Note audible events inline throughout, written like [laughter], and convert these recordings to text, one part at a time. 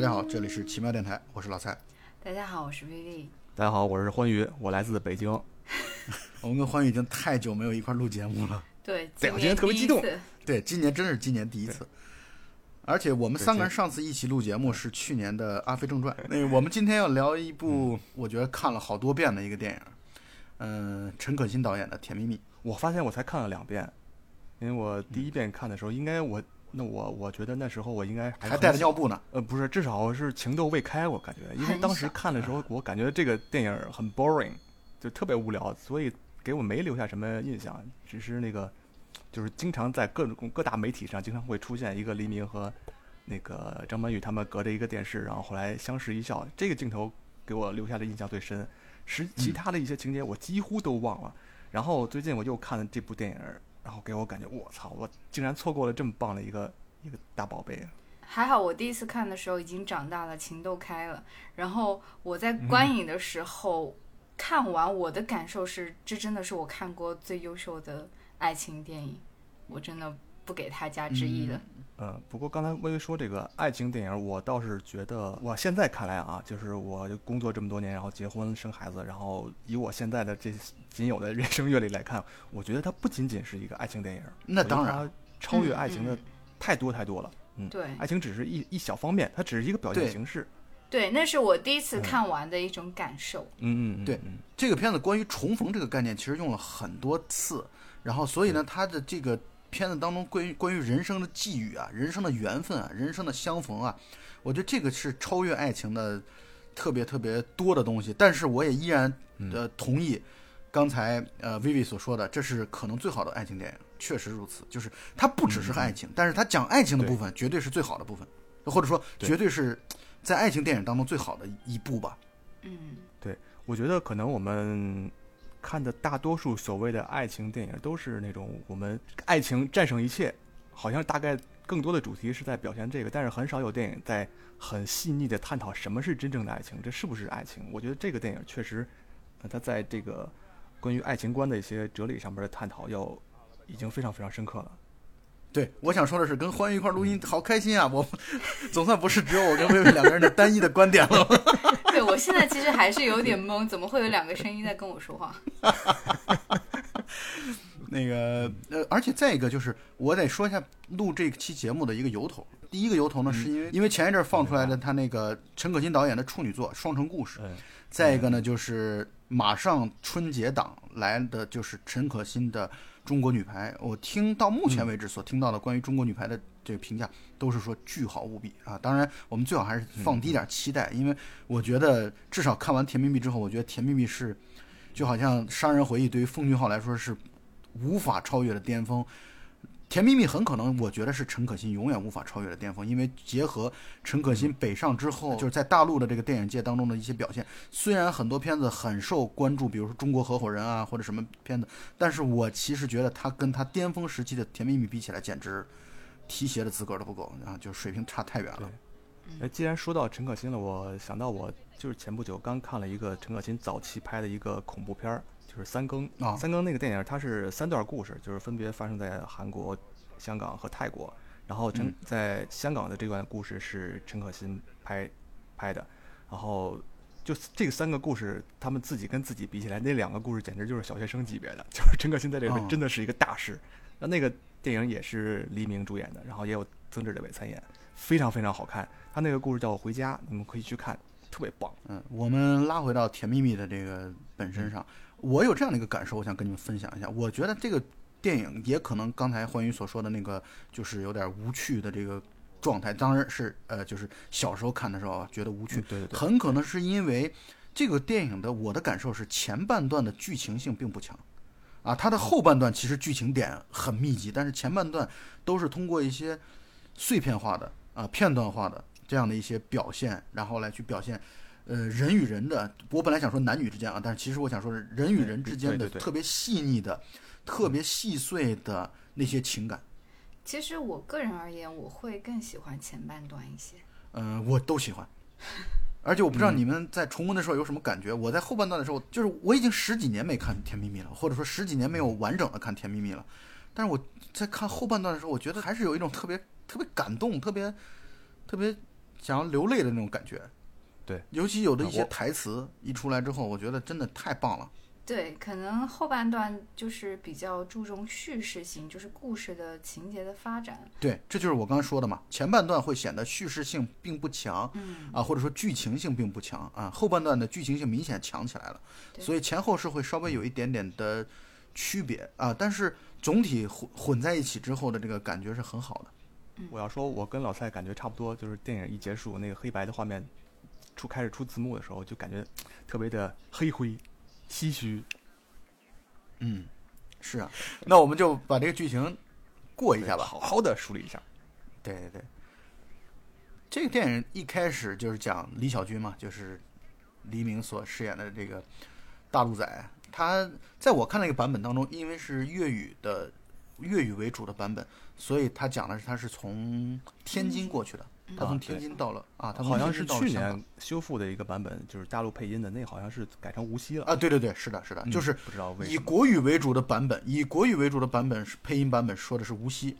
大家好，这里是奇妙电台，我是老蔡。大家好，我是薇薇。大家好，我是欢愉，我来自北京。[laughs] 我们跟欢愉已经太久没有一块录节目了。对，对我今天特别激动。对，今年真是今年第一次。而且我们三个人上次一起录节目是去年的《阿飞正传》。那我们今天要聊一部我觉得看了好多遍的一个电影，嗯，陈可辛导演的《甜蜜蜜》。我发现我才看了两遍，因为我第一遍看的时候，应该我。那我我觉得那时候我应该还带着尿布呢，呃，不是，至少是情窦未开，我感觉，因为当时看的时候，我感觉这个电影很 boring，就特别无聊，所以给我没留下什么印象，只是那个，就是经常在各种各大媒体上经常会出现一个黎明和那个张曼玉他们隔着一个电视，然后后来相视一笑，这个镜头给我留下的印象最深，实其他的一些情节我几乎都忘了，然后最近我又看了这部电影。然后给我感觉，我操，我竟然错过了这么棒的一个一个大宝贝。还好我第一次看的时候已经长大了，情窦开了。然后我在观影的时候看完，我的感受是，这真的是我看过最优秀的爱情电影，我真的不给他加之一的。嗯，不过刚才微微说这个爱情电影，我倒是觉得，我现在看来啊，就是我工作这么多年，然后结婚生孩子，然后以我现在的这仅有的人生阅历来看，我觉得它不仅仅是一个爱情电影，那当然超越爱情的太多太多了。嗯，对，爱情只是一一小方面，它只是一个表现形式。对，那是我第一次看完的一种感受。嗯嗯，对，这个片子关于重逢这个概念，其实用了很多次，然后所以呢，它的这个。片子当中关于关于人生的际遇啊，人生的缘分啊，人生的相逢啊，我觉得这个是超越爱情的特别特别多的东西。但是我也依然呃同意刚才呃薇薇所说的，这是可能最好的爱情电影，确实如此。就是它不只是爱情，但是它讲爱情的部分绝对是最好的部分，或者说绝对是在爱情电影当中最好的一部吧。嗯，对，我觉得可能我们。看的大多数所谓的爱情电影都是那种我们爱情战胜一切，好像大概更多的主题是在表现这个，但是很少有电影在很细腻的探讨什么是真正的爱情，这是不是爱情？我觉得这个电影确实，它在这个关于爱情观的一些哲理上面的探讨要已经非常非常深刻了。对，我想说的是，跟欢愉一块录音好开心啊！我 [laughs] 总算不是只有我跟薇薇两个人的单一的观点了。[laughs] 对，我现在其实还是有点懵，怎么会有两个声音在跟我说话？[laughs] 那个呃，而且再一个就是，我得说一下录这期节目的一个由头。第一个由头呢，是因为因为前一阵放出来的他那个陈可辛导演的处女作《双城故事》，再一个呢，就是马上春节档来的就是陈可辛的。中国女排，我听到目前为止所听到的关于中国女排的这个评价，都是说巨好无比啊！当然，我们最好还是放低点期待，因为我觉得至少看完《甜蜜蜜》之后，我觉得《甜蜜蜜》是就好像《杀人回忆》对于奉俊昊来说是无法超越的巅峰。甜蜜蜜很可能，我觉得是陈可辛永远无法超越的巅峰，因为结合陈可辛北上之后，就是在大陆的这个电影界当中的一些表现。虽然很多片子很受关注，比如说《中国合伙人》啊，或者什么片子，但是我其实觉得他跟他巅峰时期的甜蜜蜜比起来，简直提鞋的资格都不够啊，就水平差太远了。哎，既然说到陈可辛了，我想到我就是前不久刚看了一个陈可辛早期拍的一个恐怖片儿。就是三更啊，三更那个电影，它是三段故事，就是分别发生在韩国、香港和泰国。然后陈在香港的这段故事是陈可辛拍拍的，然后就这个三个故事，他们自己跟自己比起来，那两个故事简直就是小学生级别的。[laughs] 就是陈可辛在这里真的是一个大师。那那个电影也是黎明主演的，然后也有曾志伟参演，非常非常好看。他那个故事叫《回家》，你们可以去看，特别棒。嗯，我们拉回到《甜蜜蜜》的这个本身上。我有这样的一个感受，我想跟你们分享一下。我觉得这个电影也可能刚才欢愉所说的那个，就是有点无趣的这个状态。当然是呃，就是小时候看的时候觉得无趣，对对对，很可能是因为这个电影的我的感受是前半段的剧情性并不强，啊，它的后半段其实剧情点很密集，但是前半段都是通过一些碎片化的啊片段化的这样的一些表现，然后来去表现。呃，人与人的，我本来想说男女之间啊，但是其实我想说是人与人之间的特别细腻的、特别细碎的那些情感。其实我个人而言，我会更喜欢前半段一些。嗯，我都喜欢。[laughs] 而且我不知道你们在重温的时候有什么感觉。我在后半段的时候，就是我已经十几年没看《甜蜜蜜》了，或者说十几年没有完整的看《甜蜜蜜》了。但是我在看后半段的时候，我觉得还是有一种特别特别感动、特别特别。想要流泪的那种感觉。对，尤其有的一些台词一出来之后，我觉得真的太棒了。对，可能后半段就是比较注重叙事性，就是故事的情节的发展。对，这就是我刚才说的嘛。前半段会显得叙事性并不强，嗯，啊，或者说剧情性并不强啊。后半段的剧情性明显强起来了，所以前后是会稍微有一点点的区别啊。但是总体混混在一起之后的这个感觉是很好的。我要说，我跟老蔡感觉差不多，就是电影一结束，那个黑白的画面出开始出字幕的时候，就感觉特别的黑灰、唏嘘。嗯，是啊。[laughs] 那我们就把这个剧情过一下吧。好好的梳理一下。对对对，这个电影一开始就是讲李小军嘛，就是黎明所饰演的这个大陆仔。他在我看那个版本当中，因为是粤语的粤语为主的版本，所以他讲的是他是从天津过去的，他从啊天津到了啊，他好像是去年修复的一个版本，就是大陆配音的，那好像是改成无锡了。啊，对对对，是的，是的，嗯就是不知道以。国语为主的版本，以国语为主的版本是配音版本说的是无锡，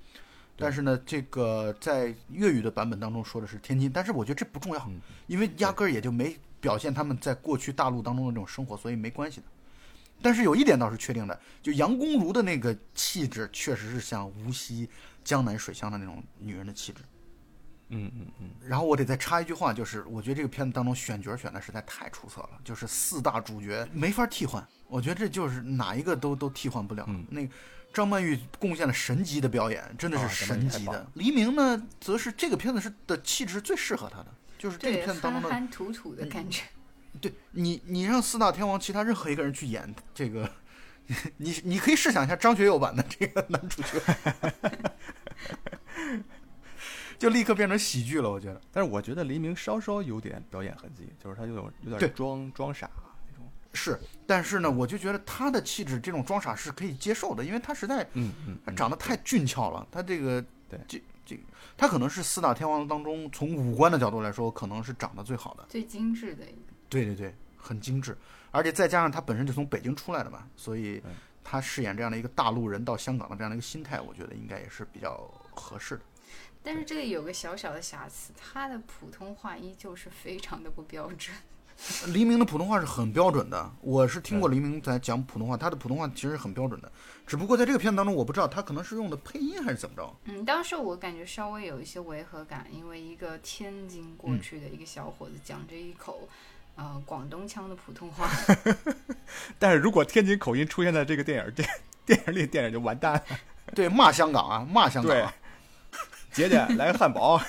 但是呢，这个在粤语的版本当中说的是天津，但是我觉得这不重要，嗯因为压根儿也就没表现他们在过去大陆当中的这种生活，所以没关系的。但是有一点倒是确定的，就杨恭如的那个气质，确实是像无锡江南水乡的那种女人的气质。嗯嗯嗯，然后我得再插一句话，就是我觉得这个片子当中选角选的实在太出色了，就是四大主角没法替换，我觉得这就是哪一个都都替换不了。嗯那个张曼玉贡献了神级的表演，真的啊是神级的。黎明呢，则是这个片子是的气质最适合他的，就是这个，片子当中的。憨憨土土的感觉。对你，你让四大天王其他任何一个人去演这个，[laughs] 你你可以试想一下张学友版的这个男主角，[laughs] 就立刻变成喜剧了。我觉得。但是我觉得黎明稍稍有点表演痕迹，就是他有点有点装装傻那种。是，但是呢，我就觉得他的气质这种装傻是可以接受的，因为他实在嗯嗯，长得太俊俏了，他这个对这这他可能是四大天王当中从五官的角度来说，可能是长得最好的。最精致的一个。对对对，很精致，而且再加上他本身就从北京出来的嘛，所以嗯他饰演这样的一个大陆人到香港的这样的一个心态，我觉得应该也是比较合适的。但是这里有个小小的瑕疵，他的普通话依旧是非常的不标准。[laughs] 黎明的普通话是很标准的，我是听过黎明在讲普通话，他的普通话其实是很标准的，只不过在这个片子当中，我不知道他可能是用的配音还是怎么着。嗯，当时我感觉稍微有一些违和感，因为一个天津过嗯去的一个小伙子讲这一口，呃，广东腔的普通话，[laughs] 但是如果天津口音出现在这个电影电 [laughs] 电影里，电影就完蛋了。对，骂香港啊，骂香港、姐姐 [laughs] 来个汉堡。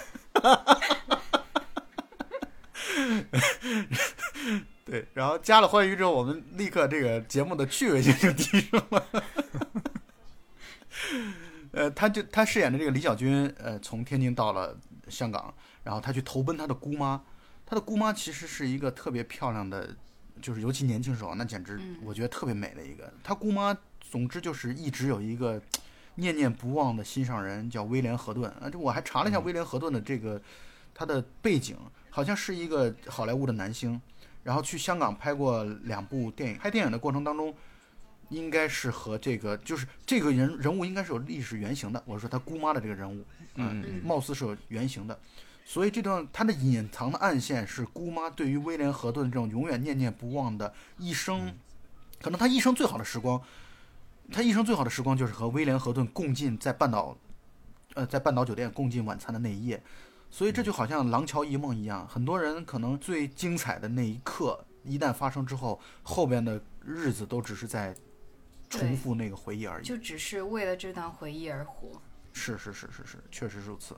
对，然后加了欢愉之后，我们立刻这个节目的趣味性就提升了。呃，他就他饰演的这个李小军，呃，从天津到了香港，然后他去投奔他的姑妈。他的姑妈其实是一个特别漂亮的，就是尤其年轻时候，那简直嗯我觉得特别美的一个。他姑妈，总之就是一直有一个念念不忘的心上人，叫威廉·河顿。啊，这我还查了一下威廉·河顿的这个他的背景，好像是一个好莱坞的男星。然后去香港拍过两部电影，拍电影的过程当中，应该是和这个就是这个人人物应该是有历史原型的。我说他姑妈的这个人物，嗯嗯貌似是有原型的，所以这段他的隐藏的暗线是姑妈对于威廉·河顿这种永远念念不忘的一生，可能他一生最好的时光，他一生最好的时光就是和威廉·河顿共进在半岛，呃，在半岛酒店共进晚餐的那一夜。所以这就好像廊桥遗梦一样，很多人可能最精彩的那一刻一旦发生之后，后边的日子都只是在重复那个回忆而已。就只是为了这段回忆而活。是是是是是，确实如此。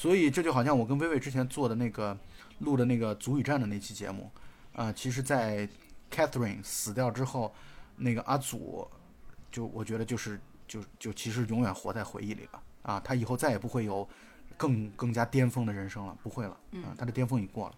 所以这就好像我跟薇薇之前做的那个录的那个足语战的那期节目，啊、其实，在 Catherine 死掉之后，那个阿祖，就我觉得就是就就其实永远活在回忆里了啊，他以后再也不会有更更加巅峰的人生了，不会了啊，他的巅峰已过了。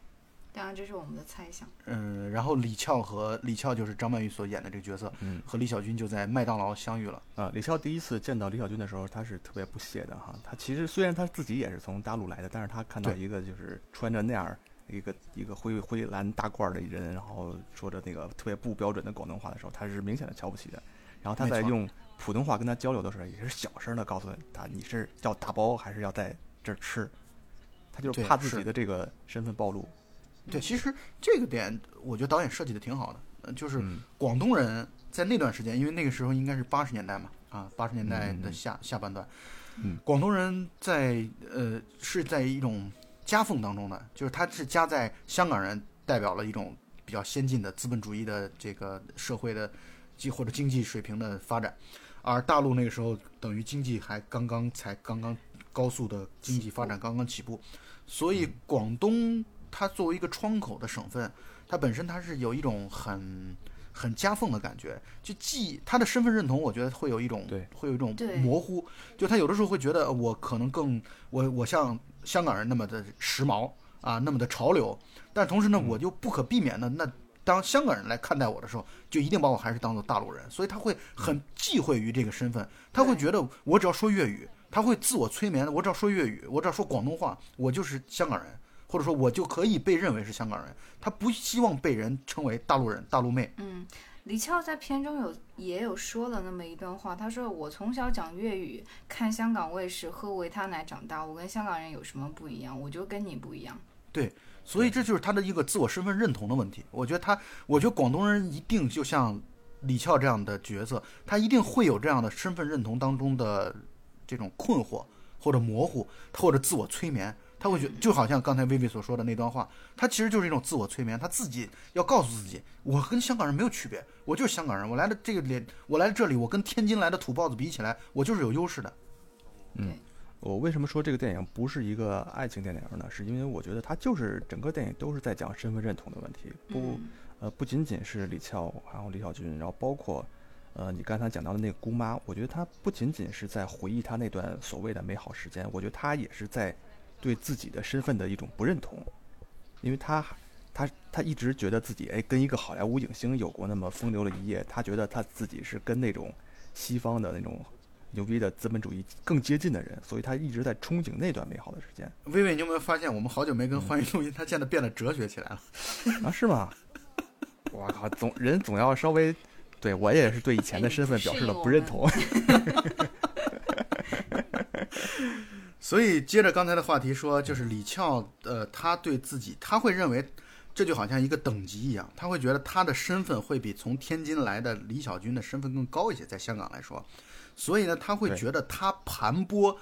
当然，这是我们的猜想。嗯，然后李翘和李翘就是张曼玉所演的这个角色，嗯和李小军就在麦当劳相遇了。啊，李翘第一次见到李小军的时候，他是特别不屑的哈。他其实虽然他自己也是从大陆来的，但是他看到一个就是穿着那样一个一个灰灰蓝大褂儿的人，然后说着那个特别不标准的广东话的时候，他是明显的瞧不起的。然后他在用普通话跟他交流的时候，也是小声的告诉他你是要打包还是要在这儿吃。他就是怕自己的这个身份暴露。对，其实这个点我觉得导演设计的挺好的，就是广东人在那段时间，因为那个时候应该是八十年代嘛，啊，八十年代的下下半段，嗯，广东人在呃是在一种夹缝当中的，就是他是夹在香港人代表了一种比较先进的资本主义的这个社会的经或者经济水平的发展，而大陆那个时候等于经济还刚刚才刚刚高速的经济发展刚刚起步，所以广东。它作为一个窗口的省份，它本身它是有一种很很夹缝的感觉，就既他的身份认同，我觉得会有一种对，会有一种模糊，就他有的时候会觉得我可能更我我像香港人那么的时髦啊，那么的潮流，但同时呢，我就不可避免的，那当香港人来看待我的时候，就一定把我还是当做大陆人，所以他会很忌讳于这个身份，他会觉得我只要说粤语，他会自我催眠，我只要说粤语，我只要说广东话，我就是香港人。或者说，我就可以被认为是香港人，他不希望被人称为大陆人、大陆妹。嗯，李翘在片中有也有说了那么一段话，他说：“我从小讲粤语，看香港卫视，喝维他奶长大，我跟香港人有什么不一样？我就跟你不一样。”对，所以这就是他的一个自我身份认同的问题。我觉得他，我觉得广东人一定就像李翘这样的角色，他一定会有这样的身份认同当中的这种困惑或者模糊或者自我催眠。他会觉得就好像刚才薇薇所说的那段话，他其实就是一种自我催眠，他自己要告诉自己，我跟香港人没有区别，我就是香港人，我来的这个里，我来这里，我跟天津来的土包子比起来，我就是有优势的。嗯，我为什么说这个电影不是一个爱情电影呢？是因为我觉得它就是整个电影都是在讲身份认同的问题，不，呃，不仅仅是李翘，然后李小军，然后包括，呃，你刚才讲到的那个姑妈，我觉得她不仅仅是在回忆她那段所谓的美好时间，我觉得她也是在。对自己的身份的一种不认同，因为他，他，他一直觉得自己哎，跟一个好莱坞影星有过那么风流的一夜，他觉得他自己是跟那种西方的那种牛逼的资本主义更接近的人，所以他一直在憧憬那段美好的时间。薇薇，你有没有发现我们好久没跟欢迎录音，他现在变得哲学起来了？啊，是吗？[laughs] 我靠，总人总要稍微，对我也是对以前的身份表示了不认同。[laughs] 所以接着刚才的话题说，就是李翘，呃，他对自己，他会认为，这就好像一个等级一样，他会觉得他的身份会比从天津来的李小军的身份更高一些，在香港来说，所以呢，他会觉得他盘剥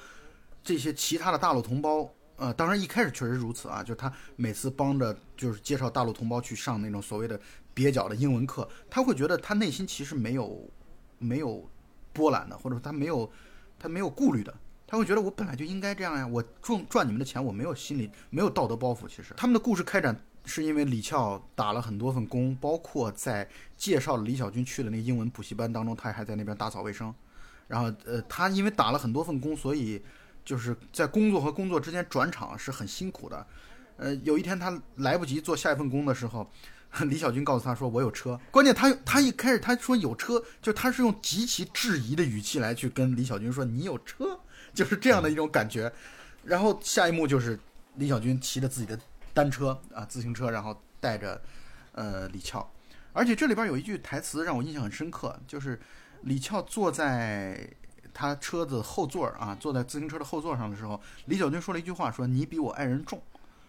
这些其他的大陆同胞，呃，当然一开始确实如此啊，就是他每次帮着就是介绍大陆同胞去上那种所谓的蹩脚的英文课，他会觉得他内心其实没有没有波澜的，或者说他没有他没有顾虑的。他会觉得我本来就应该这样呀，我赚赚你们的钱，我没有心理没有道德包袱。其实他们的故事开展是因为李翘打了很多份工，包括在介绍李小军去的那个英文补习班当中，他还在那边打扫卫生。然后呃，他因为打了很多份工，所以就是在工作和工作之间转场是很辛苦的。呃，有一天他来不及做下一份工的时候，[laughs] 李小军告诉他说：“我有车。”关键他他一开始他说有车，就他是用极其质疑的语气来去跟李小军说：“你有车。”就是这样的一种感觉，然后下一幕就是李小军骑着自己的单车啊，自行车，然后带着呃李翘，而且这里边有一句台词让我印象很深刻，就是李翘坐在他车子后座啊，坐在自行车的后座上的时候，李小军说了一句话，说你比我爱人重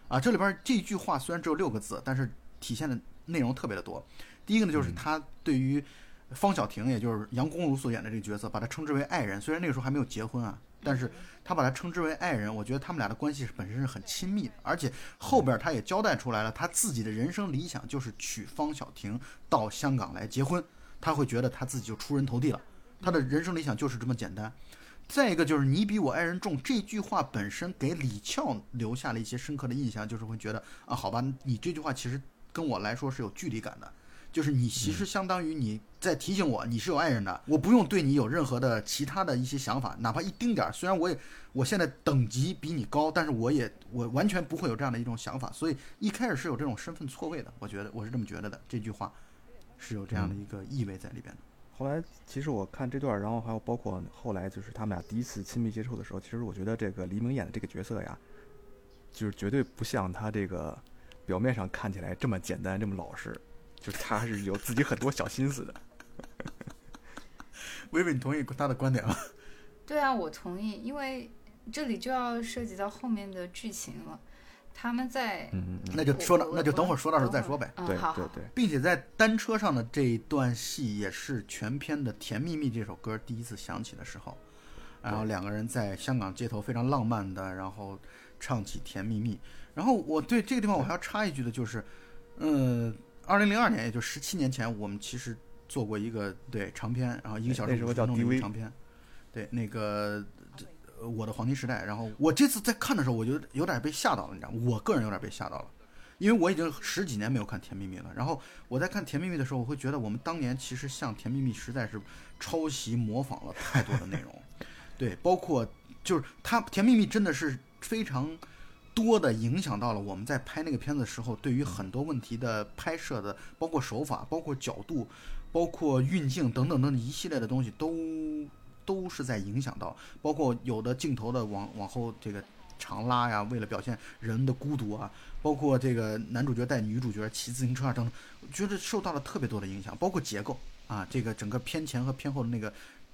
啊。这里边这句话虽然只有六个字，但是体现的内容特别的多。第一个呢，就是他对于方小婷，也就是杨恭如所演的这个角色，把他称之为爱人，虽然那个时候还没有结婚啊。但是他把他称之为爱人，我觉得他们俩的关系本身是很亲密的，而且后边他也交代出来了，他自己的人生理想就是娶方小婷到香港来结婚，他会觉得他自己就出人头地了，他的人生理想就是这么简单。再一个就是你比我爱人重这句话本身给李翘留下了一些深刻的印象，就是会觉得啊，好吧，你这句话其实跟我来说是有距离感的。就是你其实相当于你在提醒我，你是有爱人的，我不用对你有任何的其他的一些想法，哪怕一丁点儿。虽然我也我现在等级比你高，但是我也我完全不会有这样的一种想法。所以一开始是有这种身份错位的，我觉得我是这么觉得的。这句话是有这样的一个意味在里边的。后来其实我看这段，然后还有包括后来就是他们俩第一次亲密接触的时候，其实我觉得这个黎明演的这个角色呀，就是绝对不像他这个表面上看起来这么简单这么老实。就是他是有自己很多小心思的。[laughs] 薇薇，你同意他的观点吗？[laughs] 对啊，我同意，因为这里就要涉及到后面的剧情了。他们在，嗯嗯那就说到，那就等会儿说到时候再说呗。嗯，对对对，并且在单车上的这一段戏，也是全片的《甜蜜蜜》这首歌第一次响起的时候，然后两个人在香港街头非常浪漫的，然后唱起《甜蜜蜜》。然后我对这个地方我还要插一句的就是，呃，二零零二年，也就十七年前，我们其实做过一个对长篇，然后一个小时五十分钟的一个长篇，对那个。呃我的黄金时代，然后我这次在看的时候，我就有点被吓到了，你知道吗？我个人有点被吓到了，因为我已经十几年没有看《甜蜜蜜》了。然后我在看《甜蜜蜜》的时候，我会觉得我们当年其实像《甜蜜蜜》实在是抄袭模仿了太多的内容，[laughs] 对，包括就是它《甜蜜蜜》真的是非常多的影响到了我们在拍那个片子的时候，对于很多问题的拍摄的，包括手法、包括角度、包括运镜等等等等一系列的东西都都是在影响到，包括有的镜头的往往后这个长拉呀，为了表现人的孤独啊，包括这个男主角带女主角骑自行车啊等等，觉得受到了特别多的影响，包括结构啊，这个整个偏前和偏后的那个。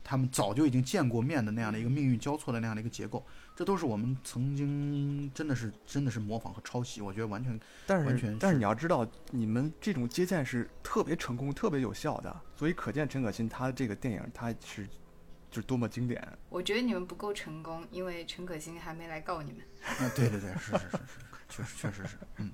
他们早就已经见过面的那样的一个命运交错的那样的一个结构，这都是我们曾经真的是真的是模仿和抄袭，我觉得完全但完全是但是是你要知道，你们这种接见是特别成功、特别有效的，所以可见陈可辛他这个电影他是就是多么经典。我觉得你们不够成功，因为陈可辛还没来告你们。啊，对对对，是是是是，确实确实是，嗯，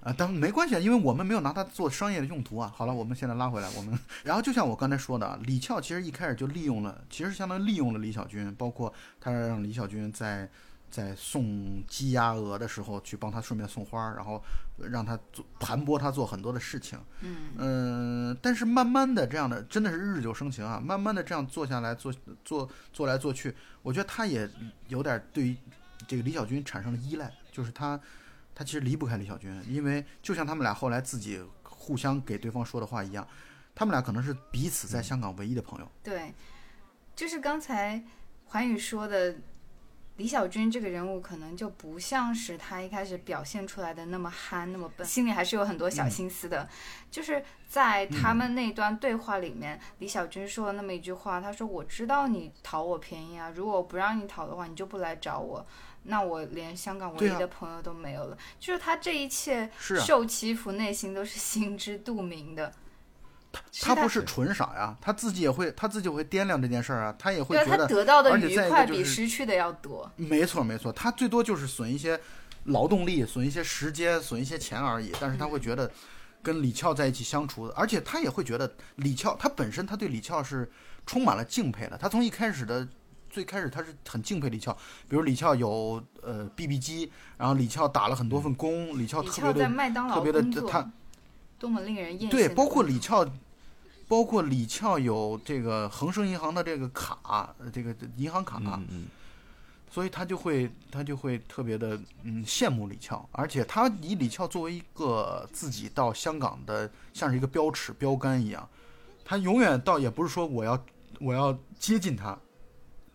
啊，但没关系，啊，因为我们没有拿它做商业的用途啊。好了，我们现在拉回来，我们然后就像我刚才说的啊，李翘其实一开始就利用了，其实相当于利用了李小军，包括他让李小军在在送鸡鸭鹅的时候去帮他顺便送花儿，然后让他做盘剥他做很多的事情。嗯，嗯，但是慢慢的这样的真的是日久生情啊，慢慢的这样做下来，做做做来做去，我觉得他也有点对于这个李小军产生了依赖，就是他他其实离不开李小军，因为就像他们俩后来自己互相给对方说的话一样，他们俩可能是彼此在香港唯一的朋友。对，就是刚才环宇说的，李小军这个人物可能就不像是他一开始表现出来的那么憨、那么笨，心里还是有很多小心思的。就是在他们那段对话里面，李小军说了那么一句话，他说：“我知道你讨我便宜啊，如果我不让你讨的话，你就不来找我。”那我连香港唯一的朋友都没有了，就是他这一切受欺负，内心都是心知肚明的。他他不是纯傻呀，他自己也会，他自己会掂量这件事儿啊，他也会觉得，得到的愉快比失去的要多。没错没错，他最多就是损一些劳动力，损一些时间，损一些钱而已。但是他会觉得跟李翘在一起相处，而且他也会觉得李翘他本身他对李翘是充满了敬佩的。他从一开始的最开始他是很敬佩李翘，比如李翘有呃 BB 机，然后李翘打了很多份工，李翘李翘在特别的特别的他多么令人艳羡对，包括李翘。包括李翘有这个恒生银行的这个卡，呃这个银行卡，嗯嗯，所以他就会他就会特别的嗯羡慕李翘，而且他以李翘作为一个自己到香港的像是一个标尺标杆一样，他永远倒也不是说我要我要接近他，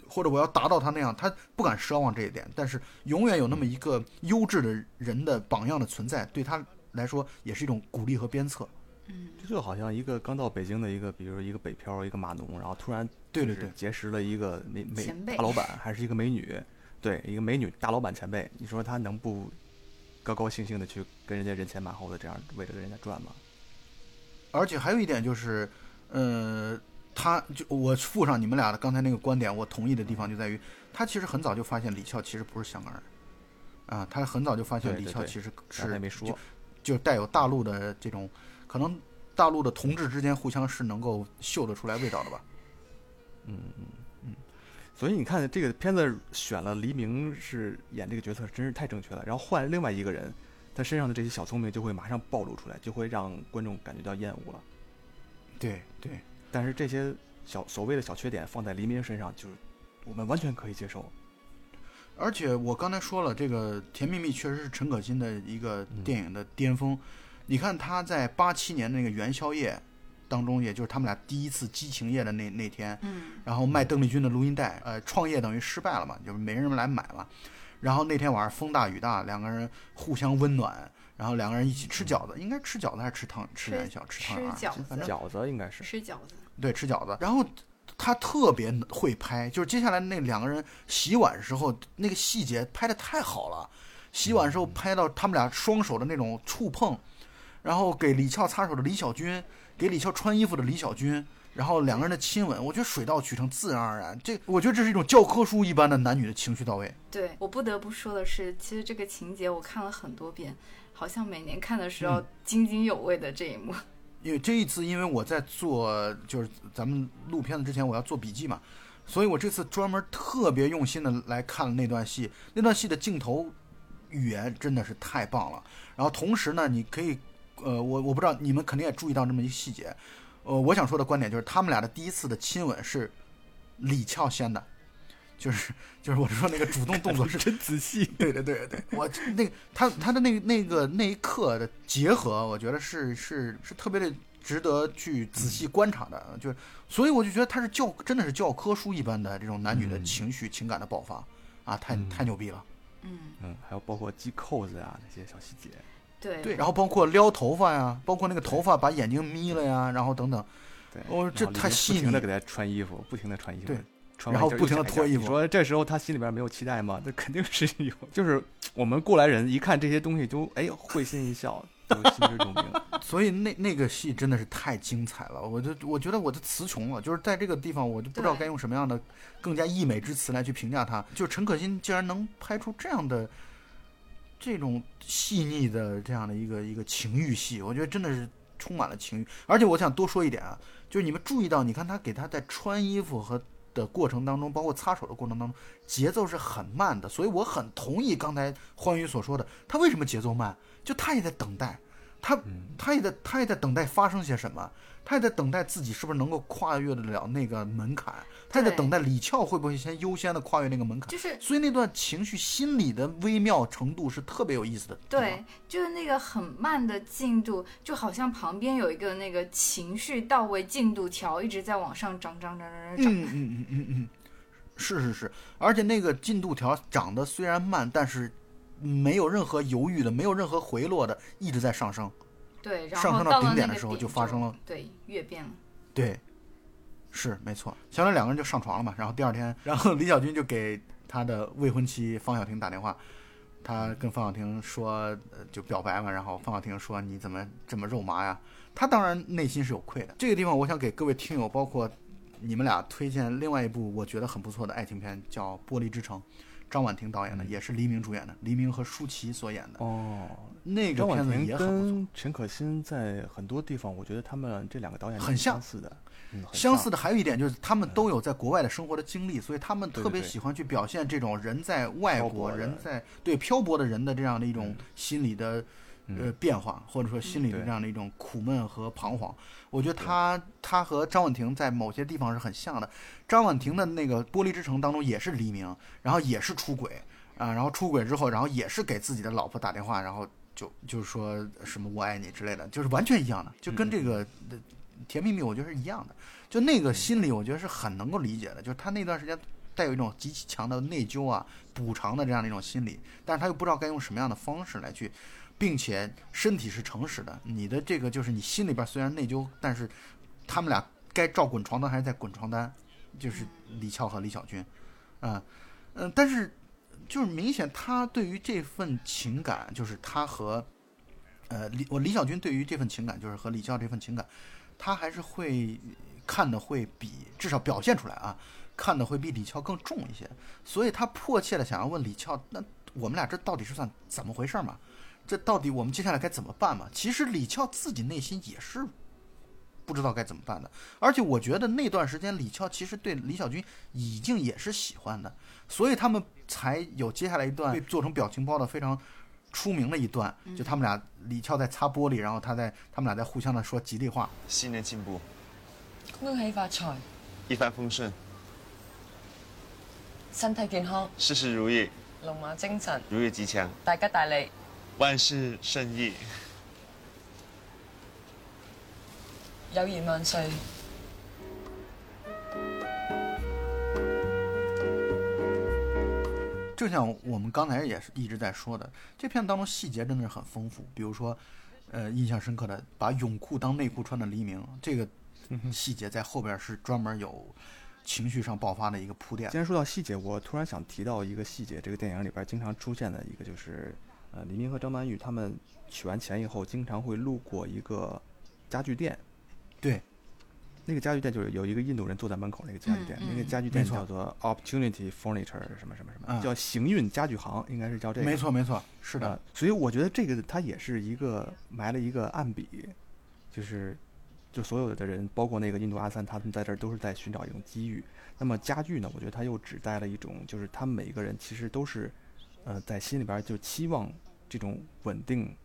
或者我要达到他那样，他不敢奢望这一点，但是永远有那么一个优质的人的榜样的存在，对他来说也是一种鼓励和鞭策。这就好像一个刚到北京的一个，比如一个北漂，一个码农，然后突然对对对结识了一个美美大老板，还是一个美女，对，一个美女大老板前辈，你说他能不高高兴兴的去跟人家人前马后的这样围着人家转吗？而且还有一点就是，呃，他就我附上你们俩的刚才那个观点，我同意的地方就在于，他其实很早就发现李翘其实不是香港人，啊，他很早就发现李翘其实是没说就，带有大陆的这种，可能大陆的同志之间互相是能够嗅得出来味道的吧。嗯嗯嗯所以你看这个片子选了黎明是演这个角色，真是太正确了。然后换另外一个人，他身上的这些小聪明就会马上暴露出来，就会让观众感觉到厌恶了。对对，但是这些小所谓的小缺点放在黎明身上，就是我们完全可以接受。而且我刚才说了，这个《甜蜜蜜》确实是陈可辛的一个电影的巅峰。你看他在八七年那个元宵夜当中，也就是他们俩第一次激情夜的那那天，嗯，然后卖邓丽君的录音带，呃，创业等于失败了嘛，就是没人来买嘛。然后那天晚上风大雨大，两个人互相温暖，然后两个人一起吃饺子，应该吃饺子还是吃汤吃吃元宵？吃汤圆儿吃饺子反正饺子应该是吃饺子，对吃饺子。然后他特别会拍，就是接下来那两个人洗碗时候那个细节拍的太好了，洗碗时候拍到他们俩双手的那种触碰，然后给李翘擦手的李小军，给李翘穿衣服的李小军，然后两个人的亲吻，我觉得水到渠成，自然而然。这我觉得这是一种教科书一般的男女的情绪到位。对我不得不说的是，其实这个情节我看了很多遍，好像每年看的时候津津有味的这一幕。因为这一次，因为我在做，就是咱们录片子之前，我要做笔记嘛，所以我这次专门特别用心的来看了那段戏。那段戏的镜头语言真的是太棒了。然后同时呢，你可以，呃，我我不知道你们肯定也注意到这么一个细节，呃，我想说的观点就是他们俩的第一次的亲吻是李翘先的。就是就是我说那个主动动作是真仔细，对对对对，我那个他他的那个那个那一刻的结合，我觉得是是是特别的值得去仔细观察的，就是所以我就觉得他是教真的是教科书一般的这种男女的情绪情感的爆发啊，太太牛逼了。嗯。嗯，还有包括系扣子啊那些小细节，对。对，然后包括撩头发呀，包括那个头发把眼睛眯了呀，然后等等，对，哦，这太细腻，不停的给他穿衣服，不停的穿衣服，对。然后不停的脱衣服，你说这时候他心里边没有期待吗？那肯定是有，就是我们过来人一看这些东西都哎会心一笑，就心知肚明。[laughs] 所以那那个戏真的是太精彩了，我就我觉得我就词穷了，就是在这个地方我就不知道该用什么样的更加溢美之词来去评价他。就陈可辛竟然能拍出这样的这种细腻的这样的一个一个情欲戏，我觉得真的是充满了情欲。而且我想多说一点啊，就是你们注意到，你看他给他在穿衣服和。的过程当中，包括擦手的过程当中，节奏是很慢的，所以我很同意刚才欢愉所说的，他为什么节奏慢？就他也在等待，他他也在他也在等待发生些什么。他也在等待自己是不是能够跨越得了那个门槛，他也在等待李翘会不会先优先的跨越那个门槛。就是，所以那段情绪心理的微妙程度是特别有意思的。对，就是那个很慢的进度，就好像旁边有一个那个情绪到位进度条一直在往上涨涨涨涨涨涨。嗯嗯嗯嗯嗯，是是是，而且那个进度条涨得虽然慢，但是没有任何犹豫的，没有任何回落的，一直在上升。对，上升到顶点的时候就发生了，对，越变了。对，是没错。后来两个人就上床了嘛，然后第二天，[laughs] 然后李小军就给他的未婚妻方小婷打电话，他跟方小婷说，就表白嘛，然后方小婷说：“你怎么这么肉麻呀？”他当然内心是有愧的。这个地方，我想给各位听友，包括你们俩推荐另外一部我觉得很不错的爱情片，叫《玻璃之城》。张婉婷导演的，也是黎明主演的，黎明和舒淇所演的。哦，那个片子也很不错。陈可辛在很多地方，我觉得他们这两个导演很相似的。相似的还有一点就是，他们都有在国外的生活的经历，所以他们特别喜欢去表现这种人在外国、人在对漂泊的人的这样的一种心理的。呃，变化或者说心里的这样的一种苦闷和彷徨，我觉得他他和张婉婷在某些地方是很像的。张婉婷的那个《玻璃之城》当中也是黎明，然后也是出轨啊，然后出轨之后，然后也是给自己的老婆打电话，然后就就是说什么我爱你之类的，就是完全一样的，就跟这个甜蜜蜜我觉得是一样的。就那个心理，我觉得是很能够理解的，就是他那段时间带有一种极其强的内疚啊、补偿的这样的一种心理，但是他又不知道该用什么样的方式来去。并且身体是诚实的，你的这个就是你心里边虽然内疚，但是他们俩该照滚床单还是在滚床单，就是李翘和李小军，啊，嗯，但是就是明显他对于这份情感，就是他和呃李我李小军对于这份情感，就是和李翘这份情感，他还是会看的会比至少表现出来啊，看的会比李翘更重一些，所以他迫切的想要问李翘，那我们俩这到底是算怎么回事嘛？这到底我们接下来该怎么办嘛？其实李翘自己内心也是不知道该怎么办的，而且我觉得那段时间李翘其实对李小军已经也是喜欢的，所以他们才有接下来一段被做成表情包的非常出名的一段，就他们俩李翘在擦玻璃，然后他在他们俩在互相的说吉利话。新年进步，恭喜发财，一帆风顺，身体健康，事事如意，龙马精神，如意吉祥，大吉大利。万事顺意，友谊万岁。就像我们刚才也是一直在说的，这片当中细节真的是很丰富。比如说，呃，印象深刻的把泳裤当内裤穿的黎明，这个细节在后边是专门有情绪上爆发的一个铺垫既。然说到细节，我突然想提到一个细节，这个电影里边经常出现的一个就是，呃，黎明和张曼玉他们取完钱以后，经常会路过一个家具店。对，那个家具店就是有一个印度人坐在门口那个家具店，嗯嗯那个家具店叫做 Opportunity Furniture 什么什么什么，嗯叫行运家具行，应该是叫这个。没错，没错，是的呃，所以我觉得这个它也是一个埋了一个暗笔，就是就所有的人，包括那个印度阿三，他们在这儿都是在寻找一种机遇。那么家具呢，我觉得它又指代了一种，就是他们每一个人其实都是，呃，在心里边儿就期望这种稳定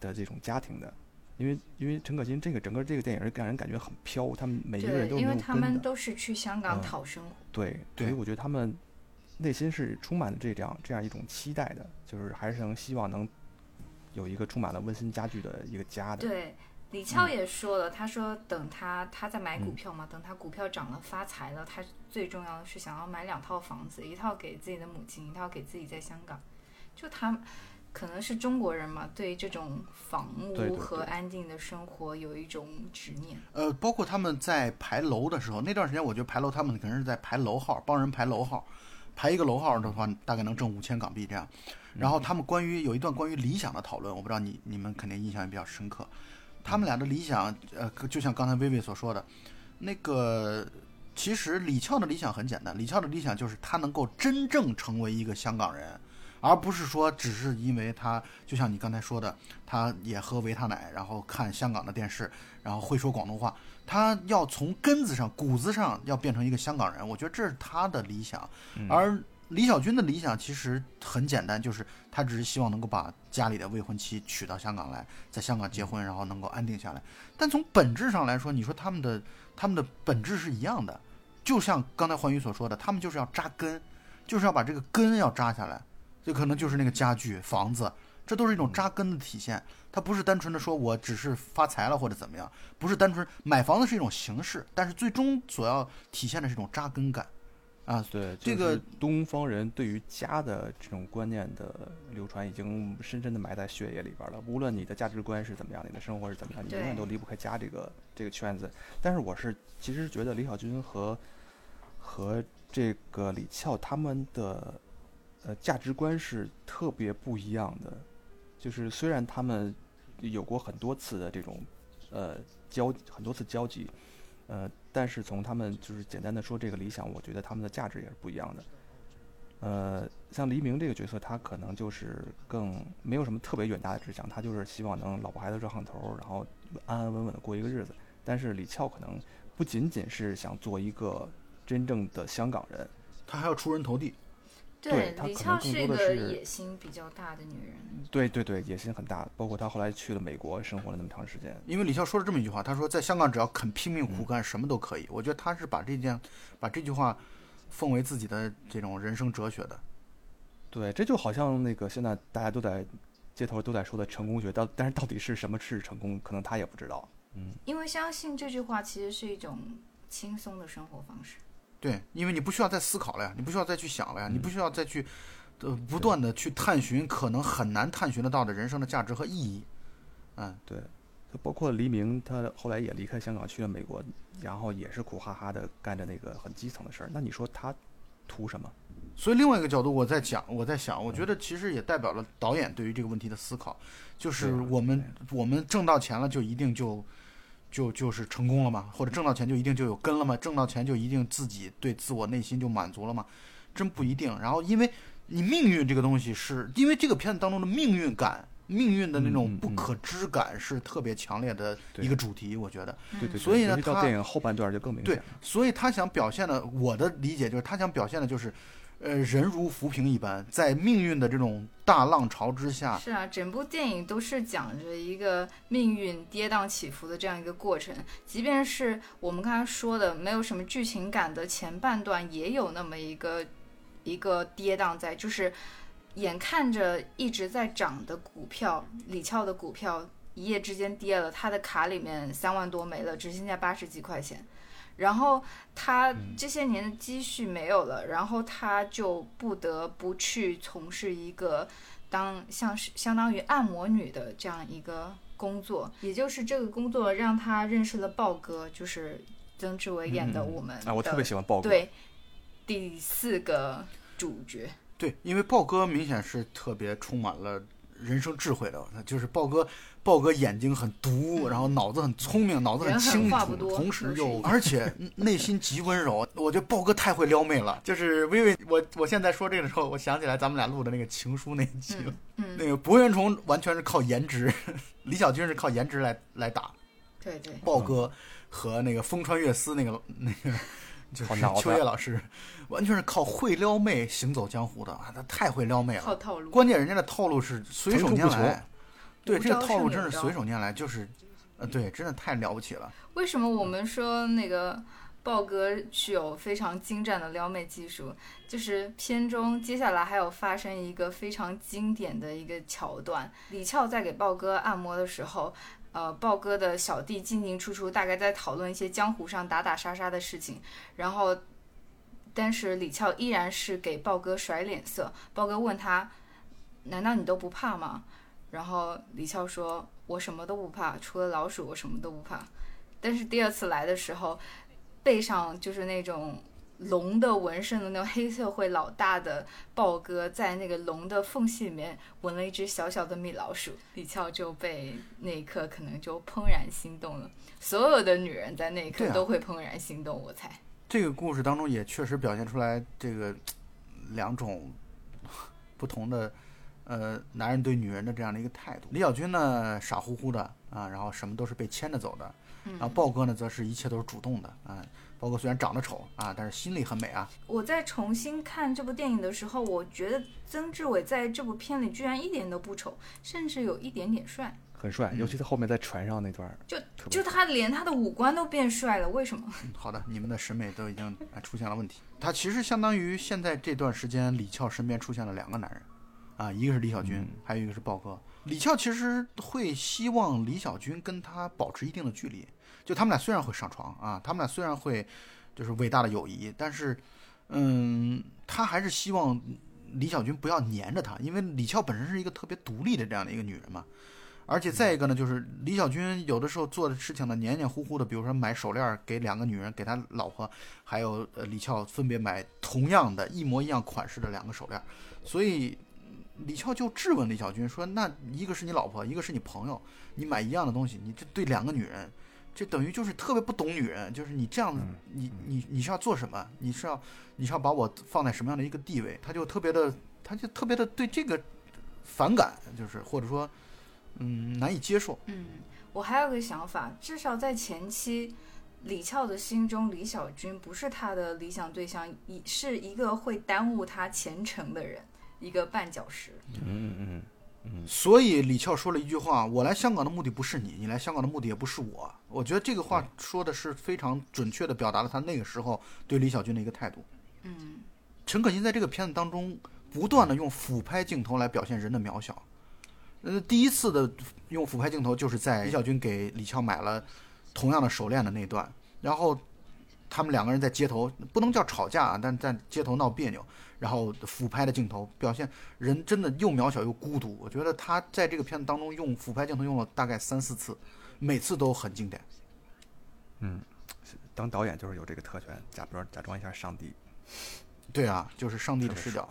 的这种家庭的。因为因为陈可辛这个整个这个电影让人感觉很飘，他们每一个人，都是因为他。们都是去香港嗯讨生活。对，对所以我觉得他们内心是充满了这样这样一种期待的，就是还是能希望能有一个充满了温馨家具的一个家的。对，李嗯翘也说了，他说等他他在买股票嘛，等他股票涨了发财了，他最重要的是想要买两套房子，一套给自己的母亲，一套给自己在香港。就他可能是中国人嘛，对于这种房屋和安定的生活有一种执念。呃，包括他们在排楼的时候，那段时间我觉得排楼他们可能是在排楼号，帮人排楼号，排一个楼号的话，大概能挣五千港币这样。然后他们关于有一段关于理想的讨论，我不知道你你们肯定印象也比较深刻。他们俩的理想，呃，就像刚才薇薇所说的，那个其实李翘的理想很简单，李翘的理想就是他能够真正成为一个香港人，而不是说只是因为他就像你刚才说的，他也喝维他奶，然后看香港的电视，然后会说广东话，他要从根子上、骨子上要变成一个香港人，我觉得这是他的理想。而李小军的理想其实很简单，就是他只是希望能够把家里的未婚妻娶到香港来，在香港结婚，然后能够安定下来。但从本质上来说，你说他们的他们的本质是一样的，就像刚才环宇所说的，他们就是要扎根，就是要把这个根要扎下来，这可能就是那个家具、房子，这都是一种扎根的体现。它不是单纯的说我只是发财了或者怎么样，不是单纯买房子是一种形式，但是最终所要体现的是一种扎根感。啊，对，这个东方人对于家的这种观念的流传，已经深深的埋在血液里边了。无论你的价值观是怎么样，你的生活是怎么样，你永远都离不开家这个这个圈子。但是我是其实觉得李小军和和这个李翘他们的呃价值观是特别不一样的。就是虽然他们有过很多次的这种呃交很多次交集，呃，但是从他们就是简单的说这个理想，我觉得他们的价值也是不一样的。呃，像黎明这个角色，他可能就是更没有什么特别远大的志向，他就是希望能老婆孩子热炕头，然后安安稳稳的过一个日子。但是李翘可能不仅仅是想做一个真正的香港人，他还要出人头地。对她李可能是一多的是个野心比较大的女人。对对对，野心很大。包括她后来去了美国生活了那么长时间，因为李笑说了这么一句话，他说在香港只要肯拼命苦干，什么都可以。我觉得他是把这件，把这句话奉为自己的这种人生哲学的。对，这就好像那个现在大家都在街头都在说的成功学，到但是到底是什么是成功，可能他也不知道。嗯，因为相信这句话其实是一种轻松的生活方式。对，因为你不需要再思考了呀，你不需要再去想了呀，嗯你不需要再去，呃，不断的去探寻可能很难探寻得到的人生的价值和意义。嗯，对，包括黎明，他后来也离开香港去了美国，然后也是苦哈哈的干着那个很基层的事儿。那你说他图什么？所以另外一个角度，我在讲，我在想，我觉得其实也代表了导演对于这个问题的思考，就是我们我们挣到钱了，就一定就就就是成功了吗？或者挣到钱就一定就有根了吗？挣到钱就一定自己对自我内心就满足了吗？真不一定。然后因为你命运这个东西是，因为这个片子当中的命运感。命运的那种不可知感是特别强烈的一个主题，我觉得。对对对，所以呢到他电影后半段就更明显对。，所以他想表现的，我的理解就是他想表现的就是，呃，人如浮萍一般，在命运的这种大浪潮之下，是啊，整部电影都是讲着一个命运跌宕起伏的这样一个过程。即便是我们刚才说的没有什么剧情感的前半段，也有那么一个一个跌宕在，就是眼看着一直在涨的股票，李翘的股票一夜之间跌了，他的卡里面三万多没了，只剩下八十几块钱。然后他这些年的积蓄没有了，然后他就不得不去从事一个当像是相当于按摩女的这样一个工作，也就是这个工作让他认识了豹哥，就是曾志伟演的我们啊，我特别喜欢豹哥。对，第四个主角。对，因为豹哥明显是特别充满了人生智慧的，就是豹哥，豹哥眼睛很毒，然后脑子很聪明，脑子很清楚，同时又 [laughs] 而且内心极温柔。我觉得豹哥太会撩妹了。就是微微，我我现在说这个的时候，我想起来咱们俩录的那个情书那一集，嗯，那个博元崇完全是靠颜值，[laughs] 李小军是靠颜值来来打。对对。豹哥和那个风川月司那个 [laughs] 那个。就是秋叶老师，完全是靠会撩妹行走江湖的啊！他太会撩妹了，靠套路。关键人家的套路是随手拈来，对这个套路真是随手拈来，就是呃，对，真的太了不起了。为什么我们说那个豹哥具有非常精湛的撩妹技术？就是片中接下来还有发生一个非常经典的一个桥段，李翘在给豹哥按摩的时候。呃，豹哥的小弟进进出出，大概在讨论一些江湖上打打杀杀的事情。然后，但是李翘依然是给豹哥甩脸色。豹哥问他：“难道你都不怕吗？”然后李翘说：“我什么都不怕，除了老鼠，我什么都不怕。”但是第二次来的时候，背上就是那种。龙的纹身的那种黑社会老大的豹哥，在那个龙的缝隙里面纹了一只小小的米老鼠，李翘就被那一刻可能就怦然心动了。所有的女人在那一刻都会怦然心动，我猜。这个故事当中也确实表现出来这个两种不同的呃男人对女人的这样的一个态度。李小军呢傻乎乎的啊，然后什么都是被牵着走的，然后豹哥呢则是一切都是主动的啊。包括虽然长得丑啊，但是心里很美啊。我在重新看这部电影的时候，我觉得曾志伟在这部片里居然一点都不丑，甚至有一点点帅，很帅。尤其他后面在船上那段，就就他连他的五官都变帅了，为什么？[laughs] 好的，你们的审美都已经出现了问题。他其实相当于现在这段时间，李翘身边出现了两个男人，啊，一个是李小军，还有一个是豹哥。李翘其实会希望李小军跟他保持一定的距离。就他们俩虽然会上床啊，他们俩虽然会，就是伟大的友谊，但是，嗯，他还是希望李小军不要黏着他，因为李翘本身是一个特别独立的这样的一个女人嘛。而且再一个呢，就是李小军有的时候做的事情呢，黏黏糊糊的，比如说买手链给两个女人，给他老婆，还有呃李翘分别买同样的一模一样款式的两个手链，所以李翘就质问李小军说：“那一个是你老婆，一个是你朋友，你买一样的东西，你这对两个女人。”这等于就是特别不懂女人，就是你这样子，你你你是要做什么？你是要你是要把我放在什么样的一个地位？他就特别的，他就特别的对这个反感，就是或者说，嗯，难以接受。嗯，我还有个想法，至少在前期，李翘的心中，李小军不是他的理想对象，一是一个会耽误他前程的人，一个绊脚石。嗯嗯嗯。所以李翘说了一句话：“我来香港的目的不是你，你来香港的目的也不是我。”我觉得这个话说的是非常准确的，表达了他那个时候对李小军的一个态度。嗯，陈可辛在这个片子当中不断的用俯拍镜头来表现人的渺小。呃，第一次的用俯拍镜头就是在李小军给李翘买了同样的手链的那段，然后他们两个人在街头不能叫吵架啊，但在街头闹别扭。然后俯拍的镜头表现人真的又渺小又孤独。我觉得他在这个片子当中用俯拍镜头用了大概三四次，每次都很经典。嗯，当导演就是有这个特权，假装假装一下上帝。对啊，就是上帝的视角，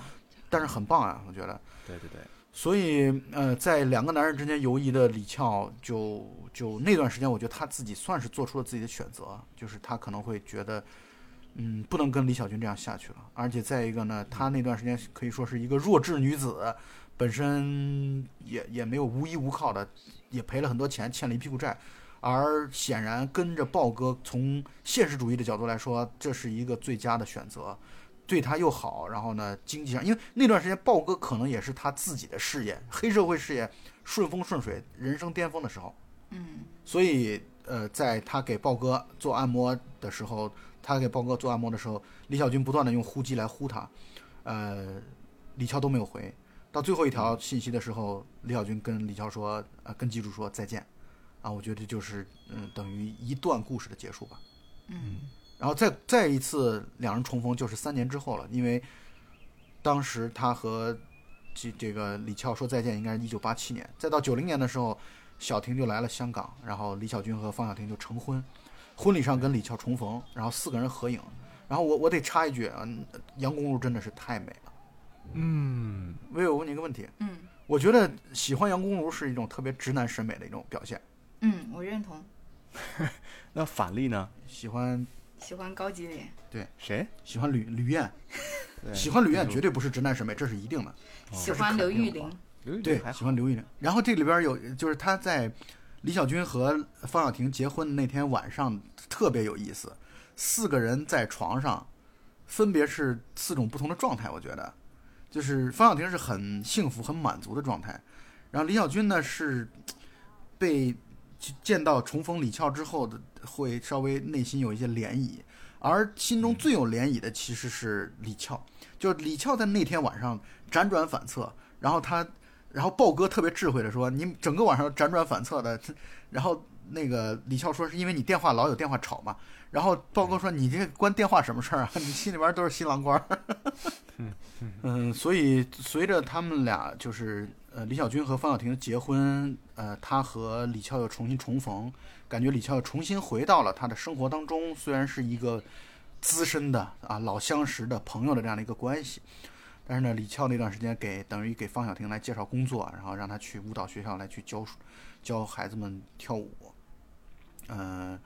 但是很棒啊，我觉得。对对对。所以呃，在两个男人之间游移的李翘，就就那段时间，我觉得他自己算是做出了自己的选择，就是他可能会觉得。嗯，不能跟李小军这样下去了。而且再一个呢，她那段时间可以说是一个弱智女子，本身也也没有无依无靠的，也赔了很多钱，欠了一屁股债。而显然跟着豹哥，从现实主义的角度来说，这是一个最佳的选择，对他又好。然后呢，经济上，因为那段时间豹哥可能也是他自己的事业，黑社会事业顺风顺水，人生巅峰的时候。嗯。所以，呃，在他给豹哥做按摩的时候。他给豹哥做按摩的时候，李小军不断的用呼机来呼他，呃，李翘都没有回。到最后一条信息的时候，李小军跟李翘说，呃，跟机主说再见，啊，我觉得就是，嗯，等于一段故事的结束吧。嗯。然后再再一次两人重逢，就是三年之后了，因为当时他和这这个李翘说再见，应该是一九八七年。再到九零年的时候，小婷就来了香港，然后李小军和方小婷就成婚，婚礼上跟李翘重逢，然后四个人合影。然后我我得插一句啊，杨公路真的是太美了。嗯，薇薇，我问你一个问题，嗯我觉得喜欢杨公路是一种特别直男审美的一种表现，嗯，我认同，[laughs] 那反例呢？喜欢喜欢高级脸，对谁？喜欢吕吕燕，喜欢吕燕绝对不是直男审美，这是一定的。喜欢刘玉玲，对，刘玉玲还喜欢刘玉玲。然后这里边有，就是他在李小军和方小婷结婚的那天晚上特别有意思，四个人在床上，分别是四种不同的状态。我觉得，就是方小婷是很幸福、很满足的状态，然后李小军呢是被见到重逢李翘之后的，会稍微内心有一些涟漪。而心中最有涟漪的其实是李翘，就李翘在那天晚上辗转反侧，然后他，然后豹哥特别智慧的说：“你整个晚上辗转反侧的。”然后那个李翘说：“是因为你电话老有电话吵嘛。”然后豹哥说：“你这关电话什么事儿啊？[laughs] 你心里边都是新郎官。[laughs] ”嗯，所以随着他们俩就是呃李小军和方小婷结婚，呃，他和李翘又重新重逢，感觉李翘又重新回到了他的生活当中，虽然是一个资深的啊老相识的朋友的这样的一个关系，但是呢，李翘那段时间给等于给方小婷来介绍工作，然后让他去舞蹈学校来去教教孩子们跳舞，嗯、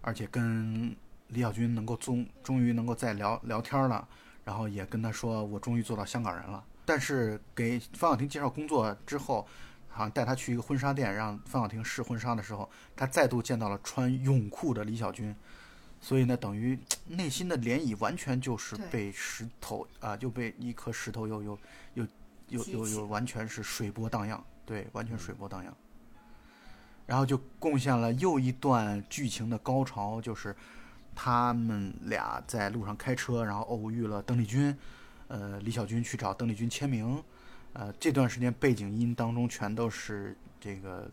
而且跟李小军能够终终于能够再聊聊天了。然后也跟他说，我终于做到香港人了。但是给方小婷介绍工作之后，好像带他去一个婚纱店，让方小婷试婚纱的时候，他再度见到了穿泳裤的李小军，所以呢，等于 [tsk] 内心的涟漪完全就是被石头啊、就被一颗石头又又又又又又完全是水波荡漾，对，完全水波荡漾。然后就贡献了又一段剧情的高潮，就是他们俩在路上开车，然后偶遇了邓丽君，呃，李小军去找邓丽君签名，呃，这段时间背景音当中全都是这个，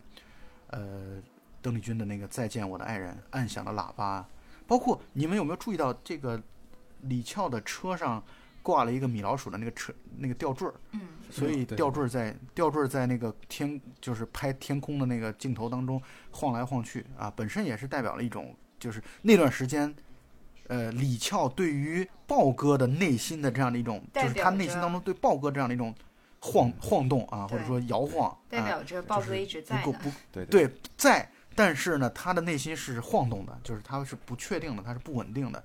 呃，邓丽君的那个《再见我的爱人》，按响的喇叭，包括你们有没有注意到这个李翘的车上挂了一个米老鼠的那个车那个吊坠儿，嗯，所以吊坠儿在吊坠儿在那个天就是拍天空的那个镜头当中晃来晃去啊，本身也是代表了一种就是那段时间，呃，李翘对于豹哥的内心的这样的一种，就是他内心当中对豹哥这样的一种晃晃动啊，或者说摇晃，啊代表着豹哥一直在呢。不够不对。对在，但是呢，他的内心是晃动的，就是他是不确定的，他是不稳定的，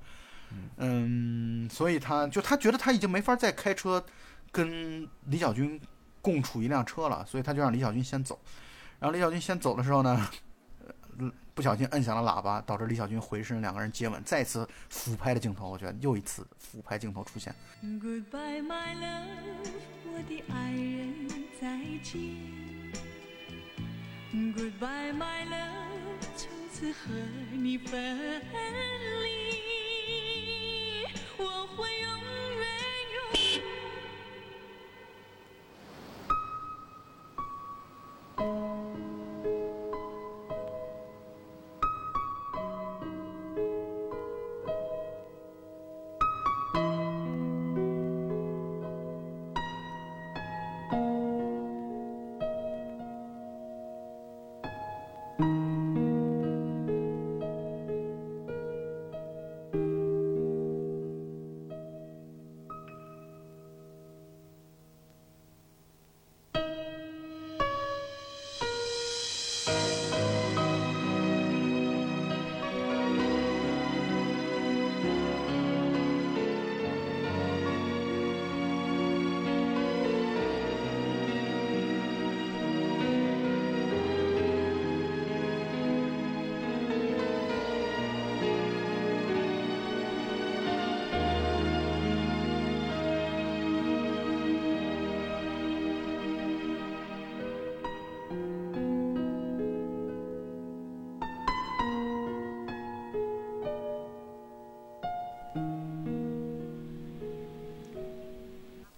嗯，所以他就他觉得他已经没法再开车跟李小军共处一辆车了，所以他就让李小军先走，然后李小军先走的时候呢，呃不小心摁响了喇叭，导致李小军回身，两个人接吻，再次俯拍的镜头，我觉得又一次俯拍镜头出现。Goodbye, my love，我的爱人再见。Goodbye, my love，从此和你分离，我会永远永远。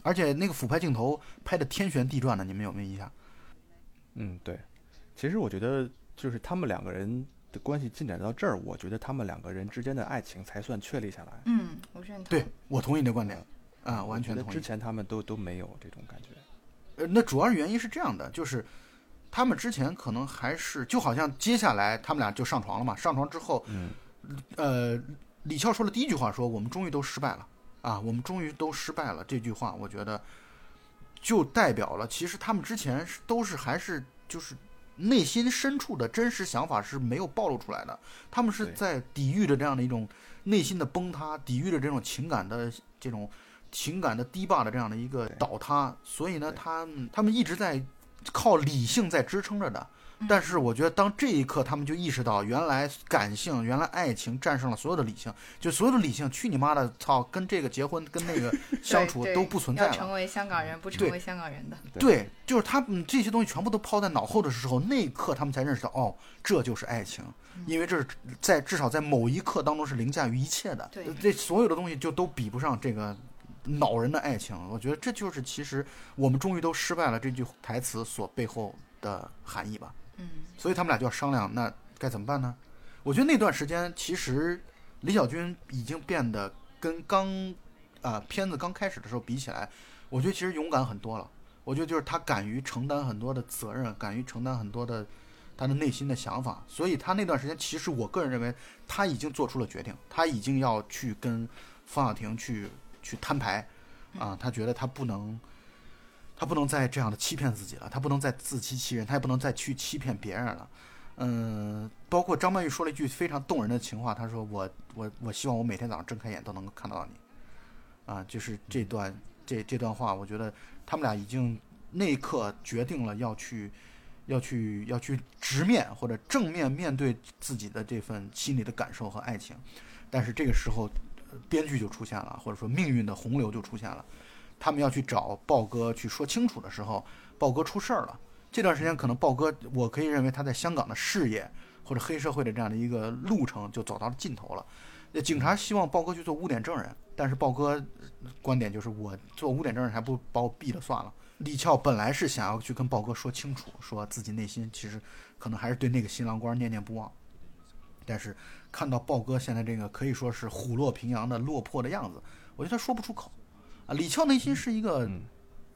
而且那个俯拍镜头拍的天旋地转的，你们有没有印象？嗯，对。其实我觉得，就是他们两个人的关系进展到这儿，我觉得他们两个人之间的爱情才算确立下来。嗯，我认同。对，我同意你的观点，啊，完全同意觉得之。前他们都都没有这种感觉。呃，那主要原因是这样的，就是他们之前可能还是就好像接下来他们俩就上床了嘛，上床之后，嗯，呃，李翘说了第一句话说：“我们终于都失败了啊，我们终于都失败了。”这句话我觉得就代表了，其实他们之前是都是还是就是内心深处的真实想法是没有暴露出来的，他们是在抵御着这样的一种内心的崩塌，抵御着这种情感的这种情感的堤坝的这样的一个倒塌，所以呢，他们他们一直在靠理性在支撑着的。但是我觉得，当这一刻他们就意识到，原来感性、原来爱情战胜了所有的理性，就所有的理性，去你妈的，操，跟这个结婚、跟那个相处都不存在了。要成为香港人，不成对为香港人的。对，就是他们这些东西全部都抛在脑后的时候，那一刻他们才认识到，哦，这就是爱情，因为这是在至少在某一刻当中是凌驾于一切的。对这所有的东西就都比不上这个恼人的爱情。我觉得这就是其实我们终于都失败了这句台词所背后的含义吧。嗯，所以他们俩就要商量，那该怎么办呢？我觉得那段时间其实李小军已经变得跟刚啊、片子刚开始的时候比起来，我觉得其实勇敢很多了。我觉得就是他敢于承担很多的责任，敢于承担很多的他的内心的想法。所以他那段时间，其实我个人认为他已经做出了决定，他已经要去跟方晓婷去去摊牌啊，他觉得他不能。他不能再这样的欺骗自己了，他不能再自欺欺人，他也不能再去欺骗别人了。嗯，包括张曼玉说了一句非常动人的情话，她说我我我希望我每天早上睁开眼都能够看到你，啊，就是这段这这段话，我觉得他们俩已经那一刻决定了要去要去要去直面或者正面面对自己的这份心里的感受和爱情，但是这个时候编剧就出现了，或者说命运的洪流就出现了。他们要去找豹哥去说清楚的时候，豹哥出事儿了。这段时间可能豹哥，我可以认为他在香港的事业或者黑社会的这样的一个路程就走到了尽头了。那警察希望豹哥去做污点证人，但是豹哥观点就是我做污点证人还不把我毙了算了。李翘本来是想要去跟豹哥说清楚，说自己内心其实可能还是对那个新郎官念念不忘，但是看到豹哥现在这个可以说是虎落平阳的落魄的样子，我觉得他说不出口。啊，李翘内心是一个嗯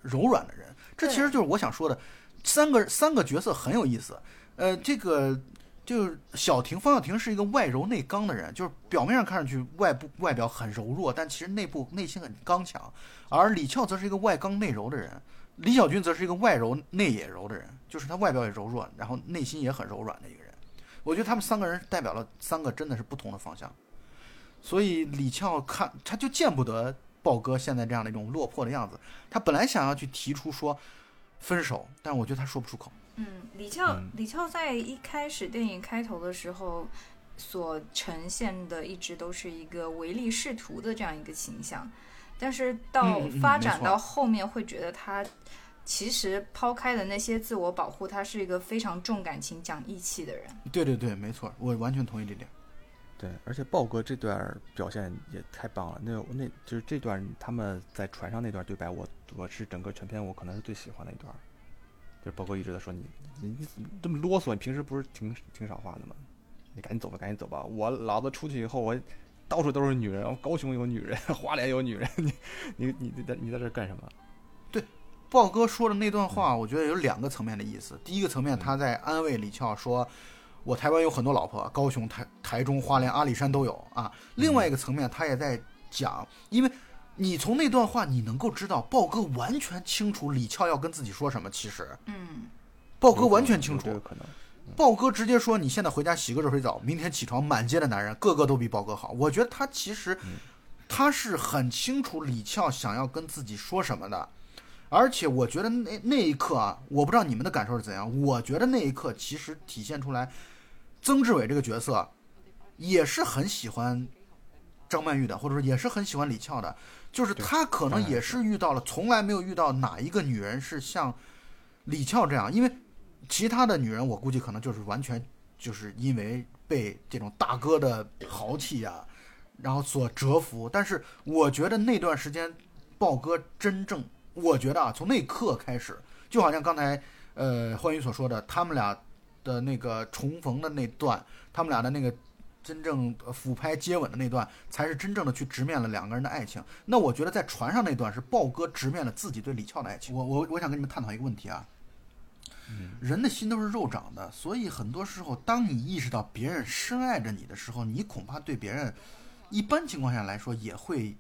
柔软的人，这其实就是我想说的，三个三个角色很有意思。呃，这个就是小婷，方小婷是一个外柔内刚的人，就是表面上看上去外部外表很柔弱，但其实内部内心很刚强。而李翘则是一个外刚内柔的人，李小军则是一个外柔内也柔的人，就是他外表也柔弱，然后内心也很柔软的一个人。我觉得他们三个人代表了三个真的是不同的方向，所以李翘看他就见不得豹哥现在这样的一种落魄的样子。他本来想要去提出说分手，但我觉得他说不出口。嗯，李翘、嗯李翘在一开始电影开头的时候所呈现的一直都是一个唯利是图的这样一个形象，但是到发展到后面会觉得他其实抛开的那些自我保护，他是一个非常重感情、讲义气的人。对对对，没错，我完全同意这点。对，而且豹哥这段表现也太棒了。那那就是这段他们在船上那段对白，我我是整个全片我可能是最喜欢的一段。就是豹哥一直在说你你你这么啰嗦？你平时不是挺挺少话的吗？你赶紧走吧，赶紧走吧！我老子出去以后，我到处都是女人，高雄有女人，[laughs] 花莲有女人，你你你你在你在这干什么？对豹哥说的那段话，我觉得有两个层面的意思。第一个层面，他在安慰李翘说：“我台湾有很多老婆，高雄、台台中、花莲、阿里山都有啊。”另外一个层面，他也在讲，因为你从那段话，你能够知道豹哥完全清楚李翘要跟自己说什么。其实，嗯，豹哥完全清楚有。可能。豹哥直接说：“你现在回家洗个热水澡，明天起床满街的男人个个都比豹哥好。”我觉得他其实他是很清楚李翘想要跟自己说什么的，而且我觉得那那一刻啊，我不知道你们的感受是怎样，我觉得那一刻其实体现出来，曾志伟这个角色也是很喜欢张曼玉的，或者说也是很喜欢李翘的，就是他可能也是遇到了从来没有遇到哪一个女人是像李翘这样，因为其他的女人我估计可能就是完全就是因为被这种大哥的豪气啊，然后所折服。但是我觉得那段时间，豹哥真正，我觉得啊，从那刻开始，就好像刚才呃欢愉所说的，他们俩的那个重逢的那段，他们俩的那个真正呃俯拍接吻的那段，才是真正的去直面了两个人的爱情。那我觉得在船上那段是豹哥直面了自己对李翘的爱情。我我我想跟你们探讨一个问题啊，人的心都是肉长的，所以很多时候，当你意识到别人深爱着你的时候，你恐怕对别人，一般情况下来说也会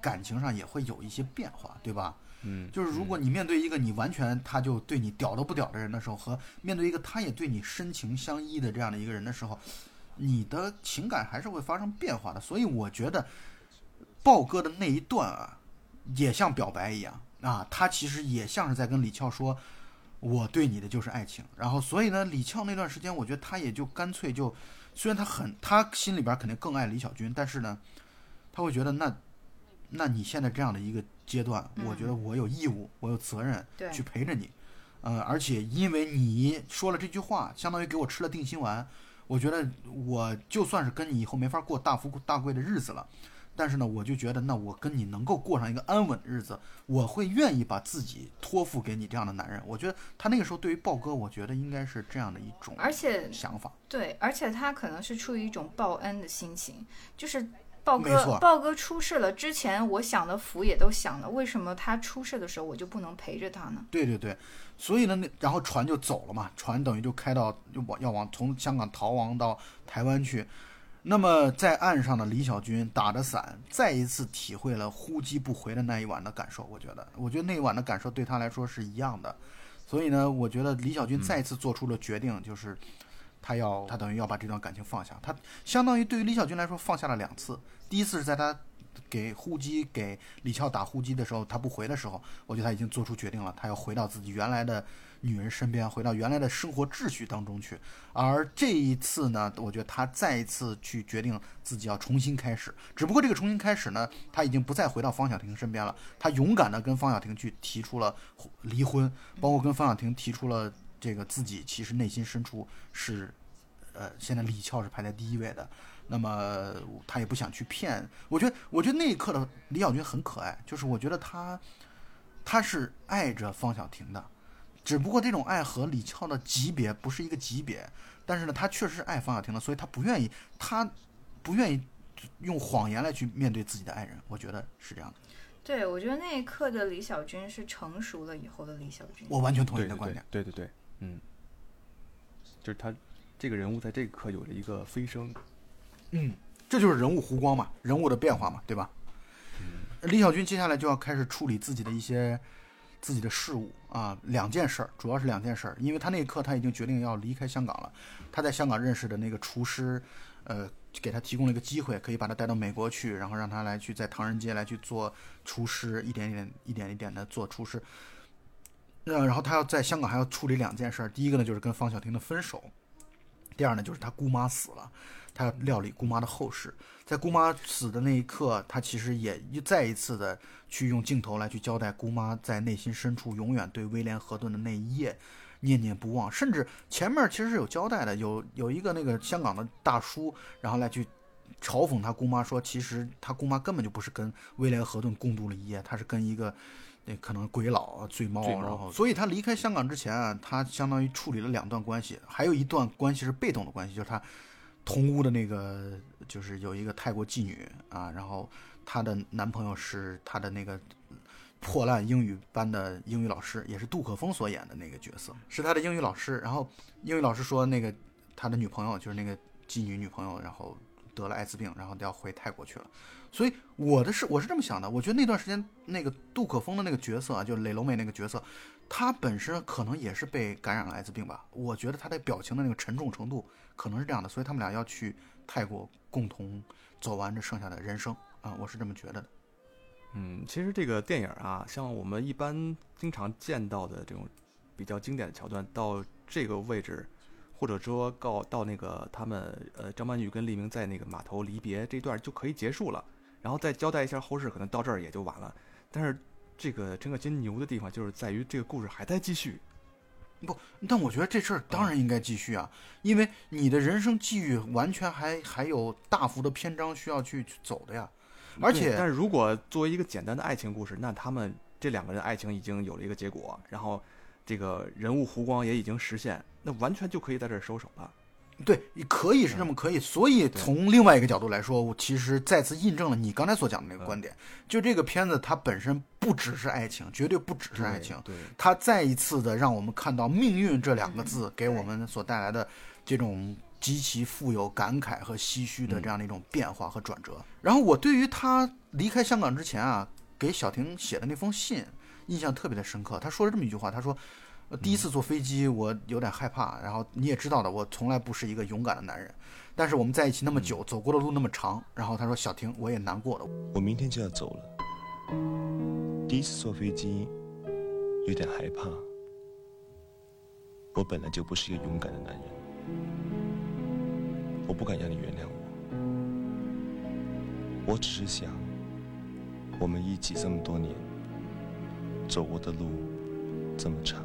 感情上也会有一些变化，对吧？嗯，就是如果你面对一个你完全他就对你屌都不屌的人的时候，和面对一个他也对你深情相依的这样的一个人的时候，你的情感还是会发生变化的。所以我觉得豹哥的那一段啊，也像表白一样啊，他其实也像是在跟李翘说，我对你的就是爱情。然后所以呢，李翘那段时间，我觉得他也就干脆就，虽然他很他心里边肯定更爱李小军，但是呢，他会觉得那。那你现在这样的一个阶段，我觉得我有义务，我有责任去陪着你，呃，而且因为你说了这句话，相当于给我吃了定心丸，我觉得我就算是跟你以后没法过大富大贵的日子了，但是呢，我就觉得那我跟你能够过上一个安稳的日子，我会愿意把自己托付给你这样的男人。我觉得他那个时候对于豹哥，我觉得应该是这样的一种而且想法。对，而且他可能是出于一种报恩的心情，就是豹哥豹哥出事了之前，我享的福也都享了，为什么他出事的时候我就不能陪着他呢？对对对，所以呢，那然后船就走了嘛，船等于就开到就往要往从香港逃亡到台湾去。那么在岸上的李小军打着伞，再一次体会了呼机不回的那一晚的感受。我觉得，我觉得那一晚的感受对他来说是一样的。所以呢，我觉得李小军再一次做出了决定，就是他要他等于要把这段感情放下。他相当于对于李小军来说放下了两次，第一次是在他给呼机给李翘打呼机的时候，他不回的时候，我觉得他已经做出决定了，他要回到自己原来的女人身边，回到原来的生活秩序当中去。而这一次呢，我觉得他再一次去决定自己要重新开始，只不过这个重新开始呢，他已经不再回到方小婷身边了，他勇敢的跟方小婷去提出了离婚，包括跟方小婷提出了这个自己其实内心深处是，呃，现在李翘是排在第一位的。那么他也不想去骗，我觉得，我觉得那一刻的李小军很可爱，就是我觉得他，他是爱着方小婷的，只不过这种爱和李翘的级别不是一个级别，但是呢，他确实是爱方小婷的，所以他不愿意，他不愿意用谎言来去面对自己的爱人，我觉得是这样的，对，我觉得那一刻的李小军是成熟了以后的李小军。我完全同意对对对你的观点。对对对，嗯，就是他这个人物在这一刻有了一个飞升，嗯，这就是人物弧光嘛，人物的变化嘛，对吧？嗯李小军接下来就要开始处理自己的一些自己的事务啊，两件事儿，主要是两件事儿，因为他那一刻他已经决定要离开香港了，他在香港认识的那个厨师，呃，给他提供了一个机会，可以把他带到美国去，然后让他来去在唐人街来去做厨师，一点一点一点一点的做厨师。呃，然后他要在香港还要处理两件事，第一个呢就是跟方小婷的分手，第二呢就是他姑妈死了，他要料理姑妈的后事。在姑妈死的那一刻，他其实也一再一次的去用镜头来去交代姑妈在内心深处永远对威廉·河顿的那一夜念念不忘，甚至前面其实是有交代的，有有一个那个香港的大叔，然后来去嘲讽他姑妈说，其实他姑妈根本就不是跟威廉·河顿共度了一夜，他是跟一个。那可能鬼佬啊、醉猫，醉猫然后，所以他离开香港之前啊，他相当于处理了两段关系，还有一段关系是被动的关系，就是他同屋的那个，就是有一个泰国妓女啊，然后她的男朋友是她的那个破烂英语班的英语老师，也是杜可风所演的那个角色，是他的英语老师。然后英语老师说，那个他的女朋友就是那个妓女女朋友，然后得了艾滋病，然后要回泰国去了。所以我的是我是这么想的，我觉得那段时间那个杜可风的那个角色啊，就雷龙美那个角色，他本身可能也是被感染了艾滋病吧。我觉得他的表情的那个沉重程度可能是这样的，所以他们俩要去泰国共同走完这剩下的人生啊，我是这么觉得的。嗯，其实这个电影啊，像我们一般经常见到的这种比较经典的桥段，到这个位置，或者说告到那个他们呃张曼玉跟黎明在那个码头离别这段就可以结束了，然后再交代一下后事，可能到这儿也就完了。但是这个陈可辛牛的地方就是在于这个故事还在继续，不，但我觉得这事儿当然应该继续啊，因为你的人生际遇完全还还有大幅的篇章需要去去走的呀。而且但是如果作为一个简单的爱情故事，那他们这两个人爱情已经有了一个结果，然后这个人物弧光也已经实现，那完全就可以在这儿收手了。对，可以是这么可以，所以从另外一个角度来说，我其实再次印证了你刚才所讲的那个观点，就这个片子它本身不只是爱情，绝对不只是爱情，对，它再一次的让我们看到命运这两个字给我们所带来的这种极其富有感慨和唏嘘的这样的一种变化和转折。然后我对于他离开香港之前啊，给小婷写的那封信印象特别的深刻，他说了这么一句话，他说。第一次坐飞机，我有点害怕。然后你也知道的，我从来不是一个勇敢的男人。但是我们在一起那么久，走过的路那么长。然后他说：“小婷，我也难过了。我明天就要走了。第一次坐飞机，有点害怕。我本来就不是一个勇敢的男人。我不敢让你原谅我。我只是想，我们一起这么多年，走过的路这么长。”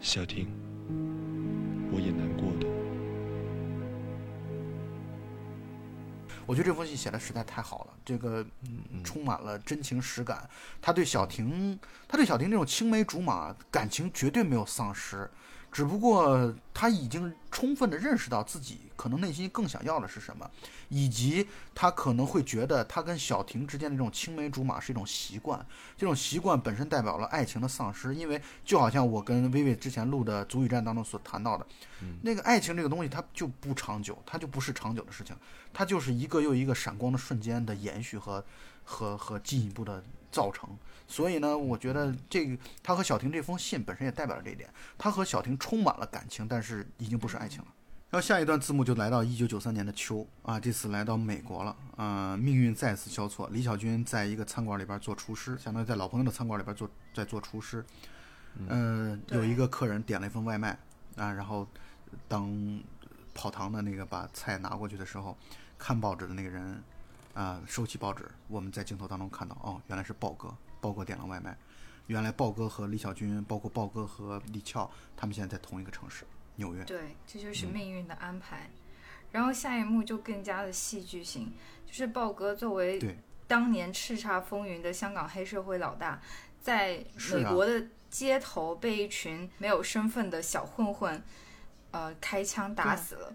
小婷，我也难过的。我觉得这封信写的实在太好了，这个嗯充满了真情实感。他对小婷，他对小婷这种青梅竹马感情绝对没有丧失。只不过他已经充分的认识到自己可能内心更想要的是什么，以及他可能会觉得他跟小婷之间的这种青梅竹马是一种习惯，这种习惯本身代表了爱情的丧失。因为就好像我跟薇薇之前录的《足语战》当中所谈到的，那个爱情这个东西它就不长久，它就不是长久的事情，它就是一个又一个闪光的瞬间的延续和和和进一步的造成。所以呢，我觉得这个他和小婷这封信本身也代表了这一点，他和小婷充满了感情，但是已经不是爱情了。然后下一段字幕就来到一九九三年的秋啊，这次来到美国了啊，命运再次交错。李小军在一个餐馆里边做厨师，相当于在老朋友的餐馆里边做在做厨师。嗯，有一个客人点了一份外卖啊，然后当跑堂的那个把菜拿过去的时候，看报纸的那个人啊，收起报纸，我们在镜头当中看到哦，原来是豹哥。豹哥点了外卖，原来豹哥和李小军，包括豹哥和李俏，他们现在在同一个城市，纽约。对，这就是命运的安排。然后下一幕就更加的戏剧性，就是豹哥作为当年叱咤风云的香港黑社会老大，在美国的街头被一群没有身份的小混混，呃，开枪打死了。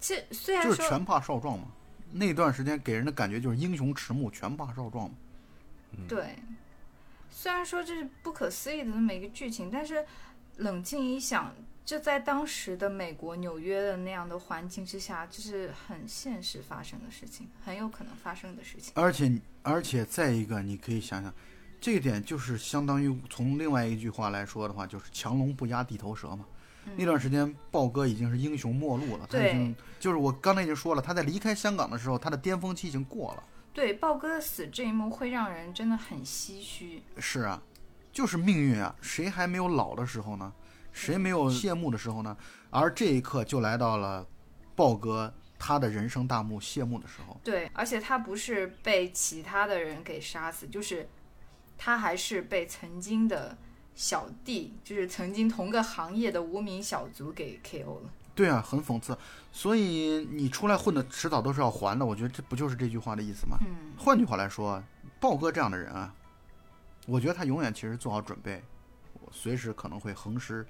这虽然就是拳怕少壮嘛，那段时间给人的感觉就是英雄迟暮，拳霸少壮嘛。对。虽然说这是不可思议的那么一个剧情，但是冷静一想，就在当时的美国纽约的那样的环境之下，这是很现实发生的事情，很有可能发生的事情。而且，而且再一个，你可以想想，这一点就是相当于从另外一句话来说的话，就是强龙不压地头蛇嘛。那段时间，豹哥已经是英雄末路了，他已经就是我刚才已经说了，他在离开香港的时候，他的巅峰期已经过了。对豹哥的死这一幕会让人真的很唏嘘。是啊，就是命运啊！谁还没有老的时候呢？谁没有谢幕的时候呢？而这一刻就来到了豹哥他的人生大幕谢幕的时候。对，而且他不是被其他的人给杀死，就是他还是被曾经的小弟，就是曾经同个行业的无名小卒给 KO 了。对啊，很讽刺。所以你出来混的，迟早都是要还的。我觉得这不就是这句话的意思吗？嗯。换句话来说，豹哥这样的人啊，我觉得他永远其实做好准备，随时可能会横尸，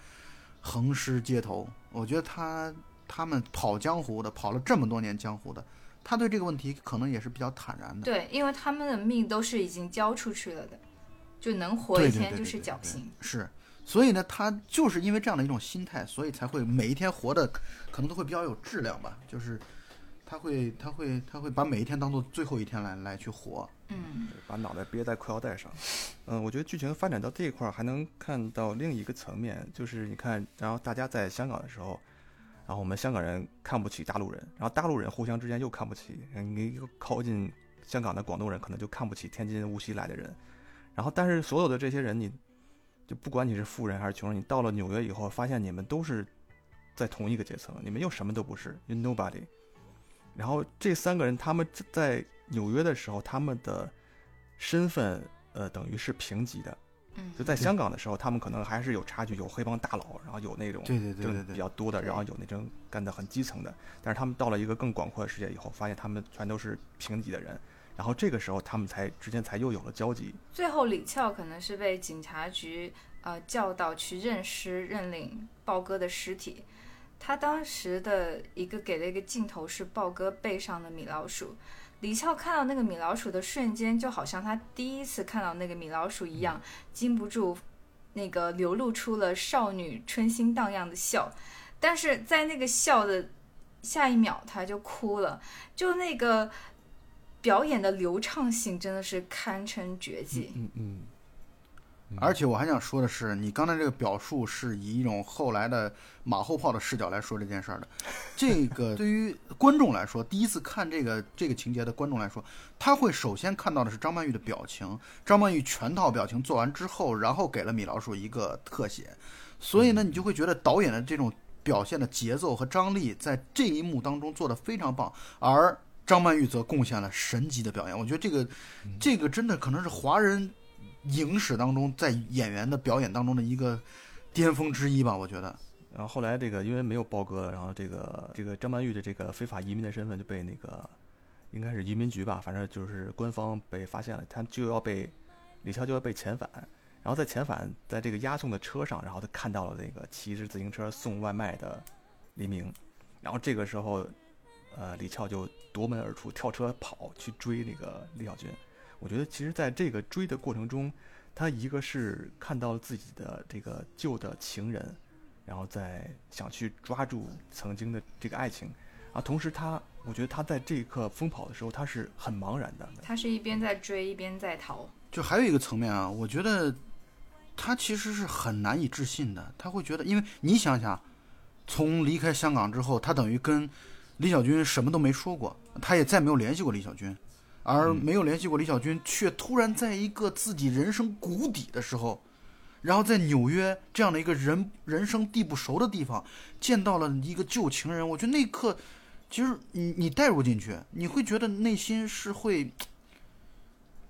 横尸街头。我觉得他他们跑江湖的，跑了这么多年江湖的，他对这个问题可能也是比较坦然的。对，因为他们的命都是已经交出去了的，就能活一天就是侥幸。是。所以呢，他就是因为这样的一种心态，所以才会每一天活的可能都会比较有质量吧。就是他会，他会，他会把每一天当做最后一天来来去活。嗯，把脑袋憋在裤腰带上。嗯，我觉得剧情发展到这一块儿，还能看到另一个层面，就是你看，然后大家在香港的时候，然后我们香港人看不起大陆人，然后大陆人互相之间又看不起。你一个靠近香港的广东人，可能就看不起天津、无锡来的人。然后，但是所有的这些人，你。就不管你是富人还是穷人，你到了纽约以后，发现你们都是在同一个阶层，你们又什么都不是，you nobody。然后这三个人他们在纽约的时候，他们的身份呃等于是平级的。嗯。就在香港的时候，他们可能还是有差距，有黑帮大佬，然后有那种对对对对比较多的，然后有那种干的很基层的。但是他们到了一个更广阔的世界以后，发现他们全都是平级的人。然后这个时候，他们才之间才又有了交集。最后，李俏可能是被警察局呃叫到去认尸认领豹哥的尸体，他当时的一个给了一个镜头是豹哥背上的米老鼠，李翘看到那个米老鼠的瞬间，就好像他第一次看到那个米老鼠一样，禁不住那个流露出了少女春心荡漾的笑，但是在那个笑的下一秒他就哭了，就那个表演的流畅性真的是堪称绝技。嗯嗯，而且我还想说的是，你刚才这个表述是以一种后来的马后炮的视角来说这件事儿的。这个 [laughs] 对于观众来说，第一次看这个这个情节的观众来说，他会首先看到的是张曼玉的表情。张曼玉全套表情做完之后，然后给了米老鼠一个特写，所以呢，你就会觉得导演的这种表现的节奏和张力在这一幕当中做得非常棒，而张曼玉则贡献了神级的表演。我觉得这个这个真的可能是华人。影史当中，在演员的表演当中的一个巅峰之一吧，我觉得。然后后来这个因为没有包哥了，然后这个这个张曼玉的这个非法移民的身份就被那个应该是移民局吧，反正就是官方被发现了，他就要被李翘就要被遣返。然后在遣返在这个押送的车上，然后他看到了那个骑着自行车送外卖的黎明，然后这个时候，呃，李翘就夺门而出，跳车跑去追那个李小军。我觉得其实，在这个追的过程中，他一个是看到了自己的这个旧的情人，然后再想去抓住曾经的这个爱情，啊，同时他，我觉得他在这一刻疯跑的时候，他是很茫然的。他是一边在追，一边在逃。就还有一个层面啊，我觉得他其实是很难以置信的。他会觉得，因为你想想，从离开香港之后，他等于跟李小军什么都没说过，他也再没有联系过李小军。而没有联系过李小军，却突然在一个自己人生谷底的时候，然后在纽约这样的一个人人生地不熟的地方，见到了一个旧情人。我觉得那一刻，其实你你带入进去，你会觉得内心是会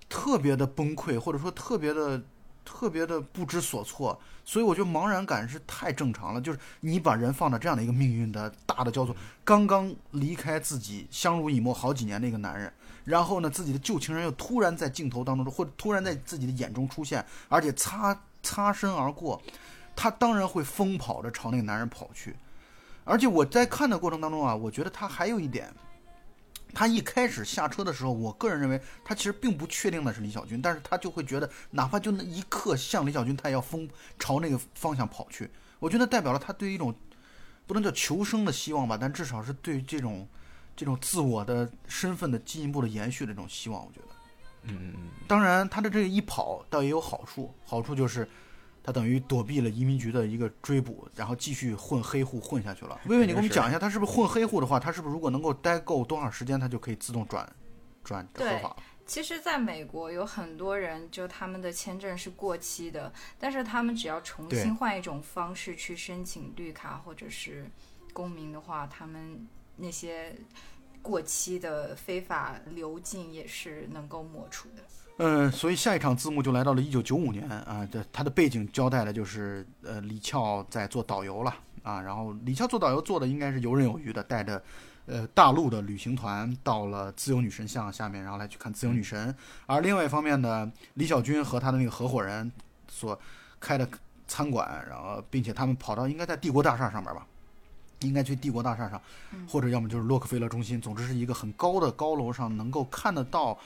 特别的崩溃，或者说特别的特别的不知所措。所以我觉得茫然感是太正常了。就是你把人放到这样的一个命运的大的交错，刚刚离开自己相濡以沫好几年的一个男人。然后呢，自己的旧情人又突然在镜头当中，或者突然在自己的眼中出现，而且擦擦身而过，他当然会疯跑着朝那个男人跑去。而且我在看的过程当中啊，我觉得他还有一点，他一开始下车的时候，我个人认为他其实并不确定的是李小军，但是他就会觉得，哪怕就那一刻像李小军，他也要疯朝那个方向跑去。我觉得代表了他对于一种不能叫求生的希望吧，但至少是对这种。这种自我的身份的进一步的延续的这种希望，我觉得，嗯嗯嗯。当然，他的这个一跑倒也有好处，好处就是他等于躲避了移民局的一个追捕，然后继续混黑户混下去了。薇薇，你给我们讲一下，他是不是混黑户的话，他是不是如果能够待够多长时间，他就可以自动转转合法？其实，在美国有很多人，就他们的签证是过期的，但是他们只要重新换一种方式去申请绿卡或者是公民的话，他们。那些过期的非法流进也是能够抹除的。嗯，所以下一场字幕就来到了一九九五年啊，这它的背景交代的就是呃李翘在做导游了啊，然后李翘做导游做的应该是游刃有余的，带着呃大陆的旅行团到了自由女神像下面，然后来去看自由女神。而另外一方面呢，李小军和他的那个合伙人所开的餐馆，然后并且他们跑到应该在帝国大厦上面吧。应该去帝国大厦上，或者要么就是洛克菲勒中心，总之是一个很高的高楼上，能够看得到，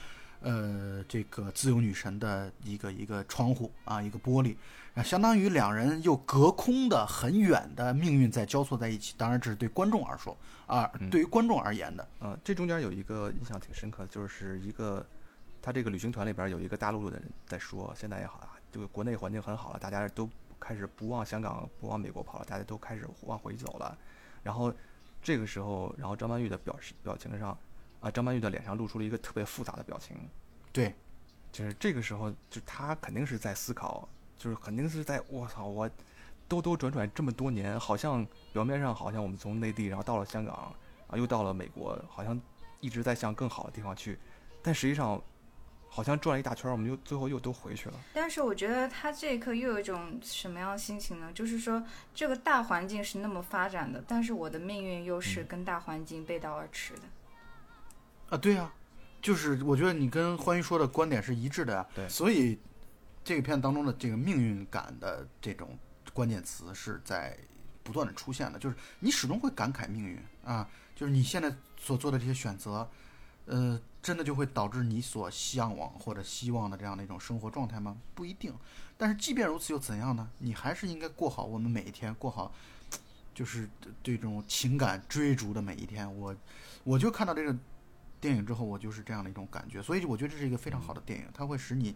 呃，这个自由女神的一个一个窗户啊，一个玻璃，啊，相当于两人又隔空的很远的命运在交错在一起。当然，这是对观众而说啊，对于观众而言的。呃，这中间有一个印象挺深刻的，就是一个他这个旅行团里边有一个大陆的人在说，现在也好啊，这个国内环境很好了，大家都开始不往香港、不往美国跑了，大家都开始往回走了。然后，这个时候，然后张曼玉的表示表情上，啊，张曼玉的脸上露出了一个特别复杂的表情。对，就是这个时候，就她肯定是在思考，就是肯定是在，我操，我兜兜转转这么多年，好像表面上好像我们从内地，然后到了香港，啊，又到了美国，好像一直在向更好的地方去，但实际上。好像转了一大圈，我们又最后又都回去了。但是我觉得他这一刻又有一种什么样的心情呢？就是说，这个大环境是那么发展的，但是我的命运又是跟大环境背道而驰的。啊，对啊，就是我觉得你跟欢愉说的观点是一致的呀。对，所以这个片当中的这个命运感的这种关键词是在不断的出现的，就是你始终会感慨命运啊，就是你现在所做的这些选择，呃，真的就会导致你所向往或者希望的这样的一种生活状态吗？不一定。但是即便如此又怎样呢？你还是应该过好我们每一天，过好就是对这种情感追逐的每一天。我我就看到这个电影之后，我就是这样的一种感觉，所以我觉得这是一个非常好的电影，它会使你。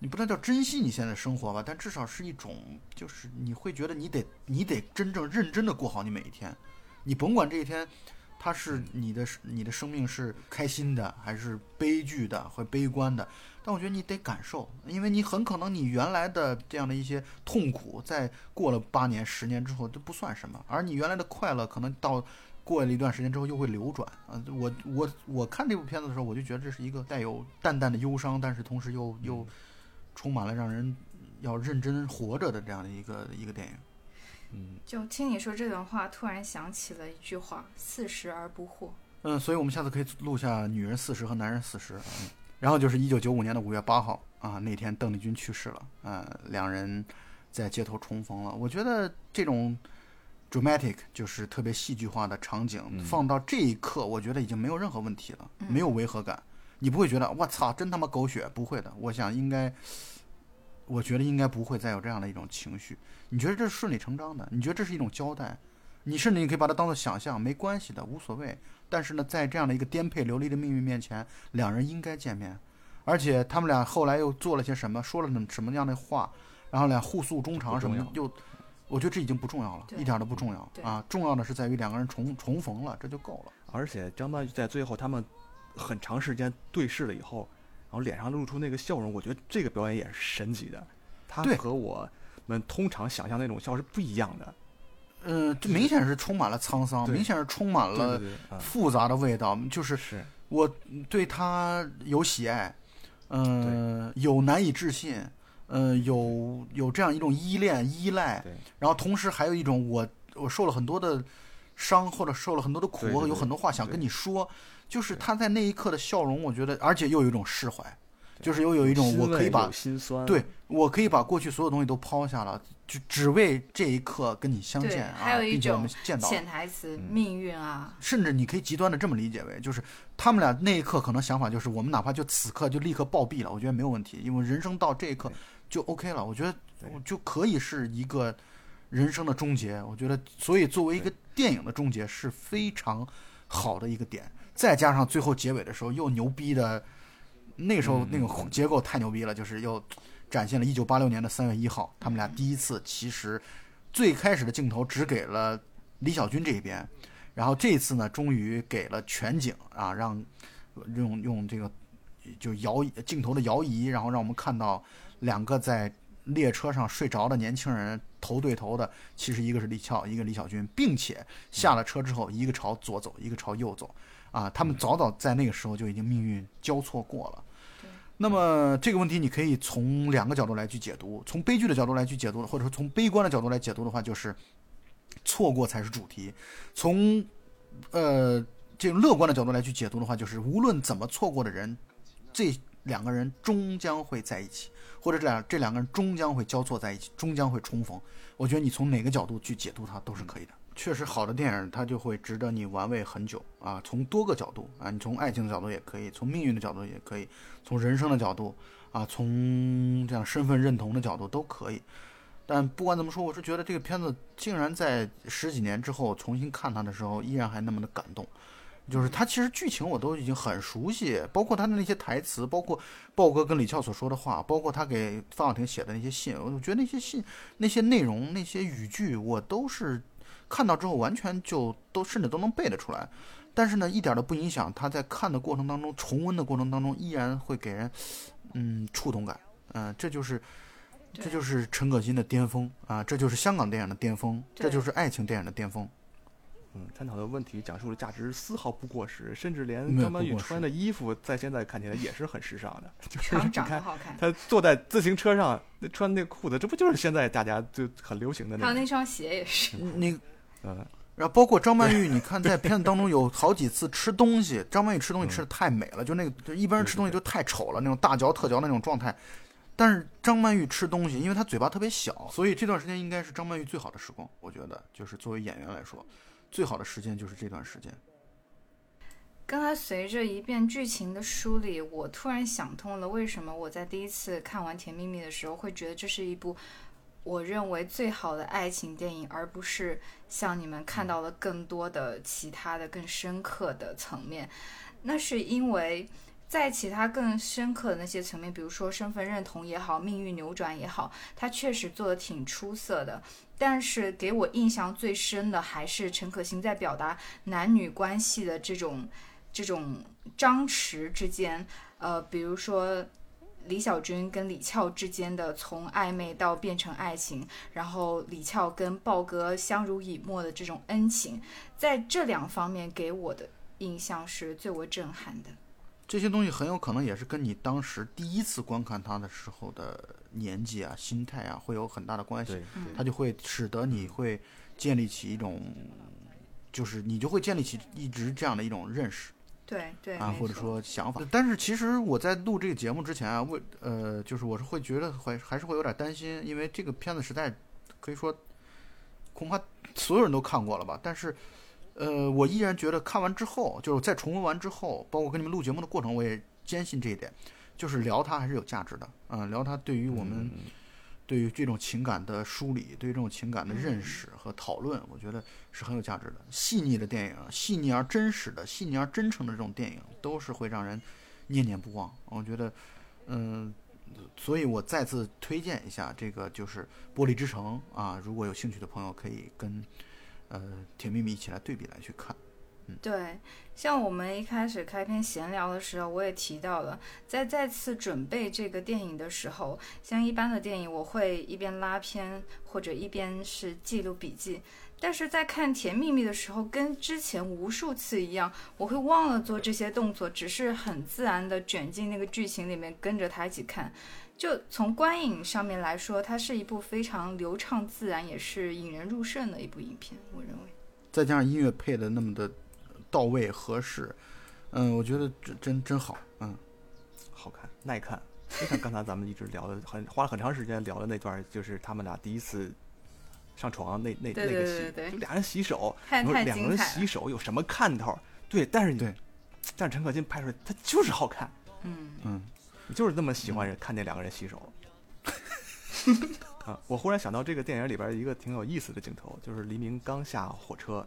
你不能叫珍惜你现在的生活吧，但至少是一种，就是你会觉得你得你得真正认真的过好你每一天，你甭管这一天，它是你的你的生命是开心的还是悲剧的或悲观的，但我觉得你得感受，因为你很可能你原来的这样的一些痛苦，在过了八年十年之后都不算什么，而你原来的快乐可能到过了一段时间之后又会流转啊。我我我看这部片子的时候，我就觉得这是一个带有淡淡的忧伤，但是同时又又。充满了让人要认真活着的这样的一个一个电影，嗯，就听你说这段话，突然想起了一句话：“四十而不惑。”嗯，所以我们下次可以录下女人四十和男人四十。嗯，然后就是一九九五年的五月八号啊，那天邓丽君去世了，呃，两人在街头重逢了。我觉得这种 dramatic 就是特别戏剧化的场景，放到这一刻，我觉得已经没有任何问题了，没有违和感。你不会觉得我操，真他妈狗血？不会的，我想应该，我觉得应该不会再有这样的一种情绪。你觉得这是顺理成章的？你觉得这是一种交代？你甚至你可以把它当做想象，没关系的，无所谓。但是呢，在这样的一个颠沛流离的命运面前，两人应该见面。而且他们俩后来又做了些什么，说了什么样的话，然后俩互诉衷肠什么，又，我觉得这已经不重要了，一点都不重要啊！重要的是在于两个人重重逢了，这就够了。而且张曼玉在最后他们。很长时间对视了以后，然后脸上露出那个笑容，我觉得这个表演也是神级的。他和我们通常想象那种笑是不一样的。嗯，这明显是充满了沧桑，明显是充满了复杂的味道。就是我对他有喜爱，嗯，有难以置信，嗯，有有这样一种依恋、依赖，然后同时还有一种我我受了很多的伤或者受了很多的苦，有很多话想跟你说。就是他在那一刻的笑容，我觉得，而且又有一种释怀，就是又有一种我可以把心酸，对我可以把过去所有东西都抛下了，就只为这一刻跟你相见啊，并且我们见到潜台词命运啊，甚至你可以极端的这么理解为，就是他们俩那一刻可能想法就是，我们哪怕就此刻就立刻暴毙了，我觉得没有问题，因为人生到这一刻就 OK 了，我觉得就可以是一个人生的终结，我觉得，所以作为一个电影的终结是非常好的一个点。再加上最后结尾的时候又牛逼的，那时候那个结构太牛逼了，就是又展现了一九八六年的三月一号，他们俩第一次其实最开始的镜头只给了李小军这一边，然后这次呢终于给了全景啊，让用用这个就摇镜头的摇移，然后让我们看到两个在列车上睡着的年轻人头对头的，其实一个是李翘，一个李小军，并且下了车之后，一个朝左走，一个朝右走。啊，他们早早在那个时候就已经命运交错过了。那么这个问题你可以从两个角度来去解读：从悲剧的角度来去解读，或者说从悲观的角度来解读的话，就是错过才是主题；从呃这种乐观的角度来去解读的话，就是无论怎么错过的人，这两个人终将会在一起，或者这两这两个人终将会交错在一起，终将会重逢。我觉得你从哪个角度去解读它都是可以的。确实好的电影，它就会值得你玩味很久啊！从多个角度啊，你从爱情的角度也可以，从命运的角度也可以，从人生的角度啊，从这样身份认同的角度都可以。但不管怎么说，我是觉得这个片子竟然在十几年之后重新看它的时候，依然还那么的感动。就是它其实剧情我都已经很熟悉，包括他的那些台词，包括豹哥跟李翘所说的话，包括他给方小婷写的那些信，我觉得那些信、那些内容、那些语句，我都是。看到之后完全就都甚至都能背得出来，但是呢，一点都不影响他在看的过程当中、重温的过程当中，依然会给人嗯触动感。嗯，这就是这就是陈可辛的巅峰啊，这就是香港电影的巅峰，这就是爱情电影的巅峰。嗯，探讨的问题、讲述的价值丝毫不过时，甚至连张曼玉穿的衣服在现在看起来也是很时尚的。[laughs] 就是你看，他坐在自行车上穿那裤子，这不就是现在大家就很流行的那？还有那双鞋也是。那。嗯，然后包括张曼玉，你看在片子当中有好几次吃东西，[laughs] 张曼玉吃东西吃的太美了，就那个就一般人吃东西就太丑了，那种大嚼特嚼那种状态，但是张曼玉吃东西，因为她嘴巴特别小，所以这段时间应该是张曼玉最好的时光。我觉得，就是作为演员来说，最好的时间就是这段时间。刚才随着一遍剧情的梳理，我突然想通了，为什么我在第一次看完《甜蜜蜜》的时候会觉得这是一部我认为最好的爱情电影，而不是像你们看到了更多的其他的更深刻的层面。那是因为在其他更深刻的那些层面，比如说身份认同也好，命运扭转也好，它确实做的挺出色的。但是给我印象最深的还是陈可辛在表达男女关系的这种。这种张弛之间，呃，比如说李小军跟李翘之间的从暧昧到变成爱情，然后李翘跟豹哥相濡以沫的这种恩情，在这两方面给我的印象是最为震撼的。这些东西很有可能也是跟你当时第一次观看他的时候的年纪啊、心态啊会有很大的关系，它就会使得你会建立起一种，就是你就会建立起一直这样的一种认识。对对啊，或者说想法，但是其实我在录这个节目之前啊，为呃，就是我是会觉得会还是会有点担心，因为这个片子实在可以说恐怕所有人都看过了吧。但是呃，我依然觉得看完之后，就是在重温完之后，包括跟你们录节目的过程，我也坚信这一点，就是聊它还是有价值的。嗯，聊它对于我们。对于这种情感的梳理，对于这种情感的认识和讨论，我觉得是很有价值的。细腻的电影，细腻而真实的、细腻而真诚的这种电影，都是会让人念念不忘。我觉得，嗯，所以我再次推荐一下这个，就是《玻璃之城》啊，如果有兴趣的朋友，可以跟呃《甜蜜蜜》一起来对比来去看。嗯对，像我们一开始开篇闲聊的时候，我也提到了，在再次准备这个电影的时候，像一般的电影，我会一边拉片或者一边是记录笔记，但是在看《甜蜜蜜》的时候，跟之前无数次一样，我会忘了做这些动作，只是很自然的卷进那个剧情里面，跟着他一起看。就从观影上面来说，它是一部非常流畅自然，也是引人入胜的一部影片，我认为。再加上音乐配的那么的。到位合适，嗯，我觉得真真真好，嗯，好看耐看。就像刚才咱们一直聊的很花了很长时间聊的那段，就是他们俩第一次上床那那那个戏，就俩人洗手，你说两个人洗手有什么看头？对，但是对，[tsk] 但是陈可辛拍出来他就是好看，嗯嗯，你就是那么喜欢人看见两个人洗手。[laughs] 啊，我忽然想到这个电影里边一个挺有意思的镜头，就是黎明刚下火车。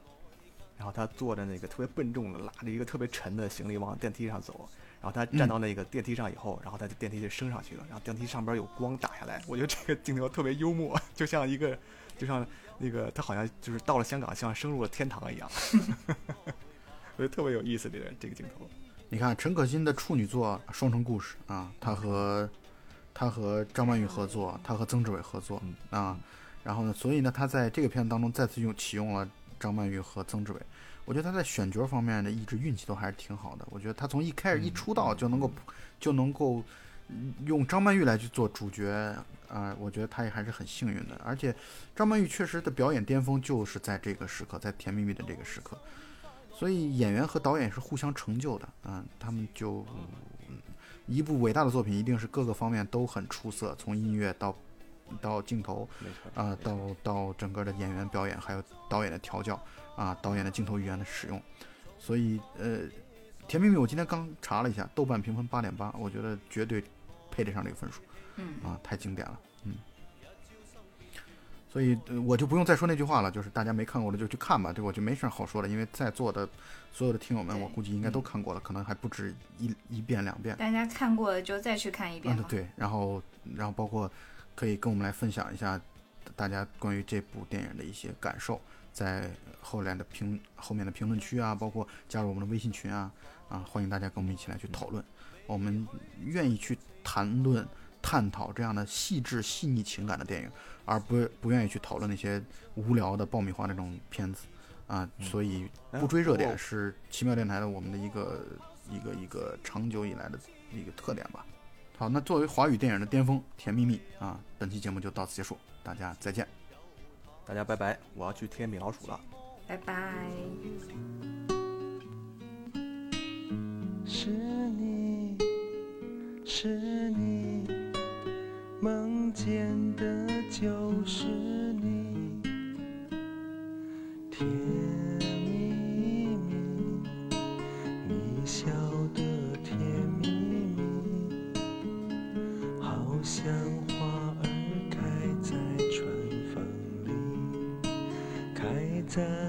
然后他坐着那个特别笨重的，拉着一个特别沉的行李往电梯上走。然后他站到那个电梯上以后，然后他就电梯就升上去了。然后电梯上边有光打下来，我觉得这个镜头特别幽默，就像一个，就像那个他好像就是到了香港，像升入了天堂一样。[laughs] 我觉得特别有意思，这个这个镜头。你看陈可辛的处女作《双城故事》啊，他和他和张曼玉合作，他和曾志伟合作啊。然后呢，所以呢，他在这个片子当中再次用启用了。张曼玉和曾志伟，我觉得他在选角方面的一直运气都还是挺好的。我觉得他从一开始一出道就能够就能够用张曼玉来去做主角啊，我觉得他也还是很幸运的。而且张曼玉确实的表演巅峰就是在这个时刻，在《甜蜜蜜》的这个时刻，所以演员和导演是互相成就的啊。他们就一部伟大的作品，一定是各个方面都很出色，从音乐到。到镜头，啊，到到整个的演员表演，还有导演的调教，啊，导演的镜头语言的使用，所以呃，《甜蜜蜜》我今天刚查了一下，豆瓣评分八点八，我觉得绝对配得上这个分数，嗯，啊，太经典了，嗯，所以我就不用再说那句话了，就是大家没看过的就去看吧，这我就没事好说了，因为在座的所有的听友们，我估计应该都看过了，可能还不止一一遍两遍，大家看过了就再去看一遍，嗯，对，然后然后包括。可以跟我们来分享一下大家关于这部电影的一些感受，在后来的评后面的评论区啊，包括加入我们的微信群啊，啊，欢迎大家跟我们一起来去讨论。我们愿意去谈论、探讨这样的细致、细腻情感的电影，而不不愿意去讨论那些无聊的爆米花那种片子啊。所以不追热点是奇妙电台的我们的一个一个一个长久以来的一个特点吧。好，那作为华语电影的巅峰，《甜蜜蜜》啊，本期节目就到此结束，大家再见，大家拜拜，我要去贴米老鼠了，拜拜。是你是你，梦见的就是你。甜蜜蜜，你笑得甜蜜蜜，好像花儿开在春风里。开在。